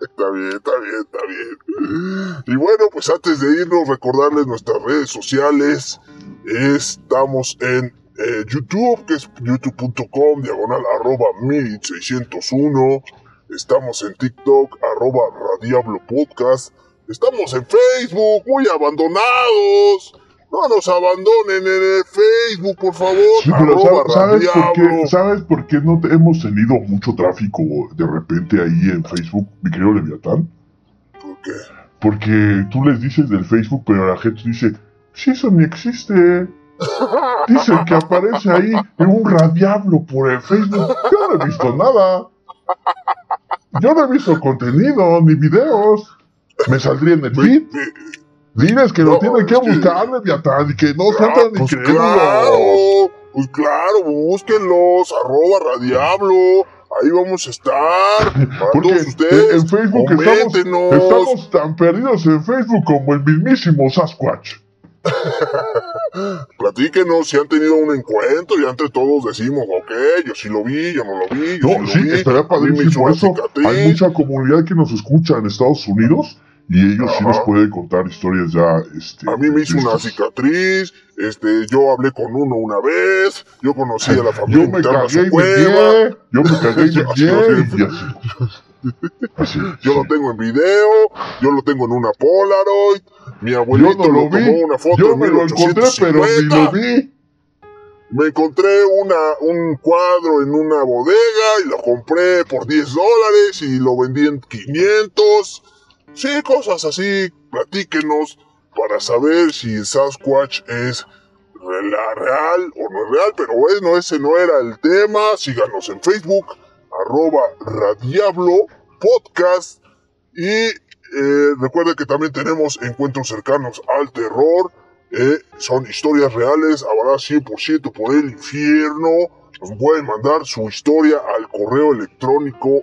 Speaker 1: Está bien, está bien, está bien. Y bueno, pues antes de irnos, recordarles nuestras redes sociales. Estamos en eh, YouTube, que es youtube.com, diagonal arroba 1601. Estamos en TikTok, arroba Radiablo Podcast. Estamos en Facebook, muy abandonados. No nos abandonen en el Facebook, por favor.
Speaker 2: Sí, pero
Speaker 1: arroba
Speaker 2: ¿sabes, por qué, ¿sabes por qué no te- hemos tenido mucho tráfico de repente ahí en Facebook, mi querido Leviatán?
Speaker 1: ¿Por qué?
Speaker 2: Porque tú les dices del Facebook, pero la gente dice, si eso ni existe. Dicen que aparece ahí en un radiablo por el Facebook. Yo no he visto nada. Yo no he visto contenido ni videos. Me saldría en el feed. Diles que lo
Speaker 1: No,
Speaker 2: tienen que buscar, Leviatán, y que no sean
Speaker 1: Ah,
Speaker 2: tan
Speaker 1: pues claro, pues claro, búsquenlos, arroba radiablo, ahí vamos a estar. Para
Speaker 2: Porque
Speaker 1: todos ustedes,
Speaker 2: en Facebook estamos tan perdidos en Facebook como el mismísimo Sasquatch.
Speaker 1: Platíquenos si han tenido un encuentro y entre todos decimos, ok, yo sí lo vi, yo no lo vi, yo
Speaker 2: No,
Speaker 1: sí
Speaker 2: sí, estaría padrísimo eso. Hay mucha comunidad que nos escucha en Estados Unidos y ellos sí nos pueden contar historias ya. Este,
Speaker 1: A mí me hizo una cicatriz, este, yo hablé con uno una vez, yo conocí a la familia
Speaker 2: Yo me cagué y me yo me cagué y me y así. Así,
Speaker 1: Yo
Speaker 2: sí.
Speaker 1: lo tengo en video, yo lo tengo en una Polaroid, mi
Speaker 2: Yo
Speaker 1: abuelito
Speaker 2: no lo
Speaker 1: tomó una foto
Speaker 2: yo
Speaker 1: en
Speaker 2: me lo encontré, pero ni
Speaker 1: 1850.
Speaker 2: lo vi.
Speaker 1: Me encontré una, un cuadro en una bodega y lo compré por 10 dólares y lo vendí en 500. Sí, cosas así. Platíquenos para saber si el Sasquatch es real o no es real. Pero bueno, ese no era el tema. Síganos en Facebook, arroba Radiablo Podcast. Y eh, recuerden que también tenemos encuentros cercanos al terror. Eh, son historias reales, habrá 100% por el infierno. Nos pueden mandar su historia al correo electrónico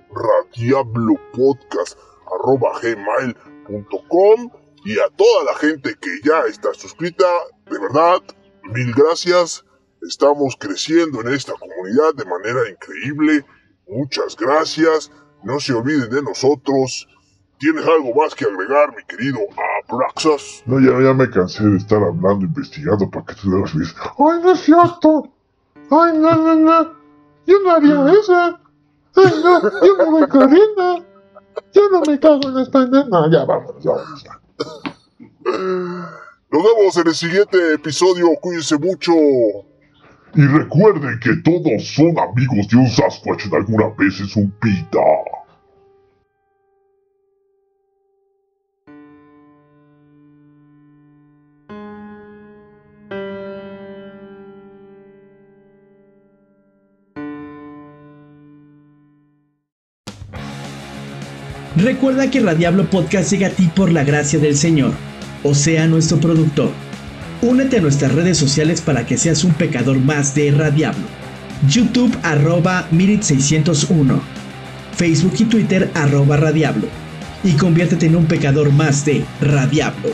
Speaker 1: radiablopodcast.gmail.com y a toda la gente que ya está suscrita, de verdad, mil gracias. Estamos creciendo en esta comunidad de manera increíble. Muchas gracias. No se olviden de nosotros. ¿Tienes algo más que agregar, mi querido Abraxas?
Speaker 2: No, ya, ya me cansé de estar hablando, investigando para que tú lo veas. ¡Ay, no es cierto! ¡Ay, no, no, no! Yo no haría eso. ¡Ay, no! Yo me voy corriendo. Yo no me cago en la espalda. No, ya vámonos, ya vámonos. ya.
Speaker 1: Nos vemos en el siguiente episodio. Cuídense mucho.
Speaker 2: Y recuerden que todos son amigos de un Sasquatch en alguna vez en su vida.
Speaker 3: Recuerda que Radiablo Podcast llega a ti por la gracia del Señor, o sea, nuestro productor. Únete a nuestras redes sociales para que seas un pecador más de Radiablo. YouTube arroba Mirit601. Facebook y Twitter arroba Radiablo. Y conviértete en un pecador más de Radiablo.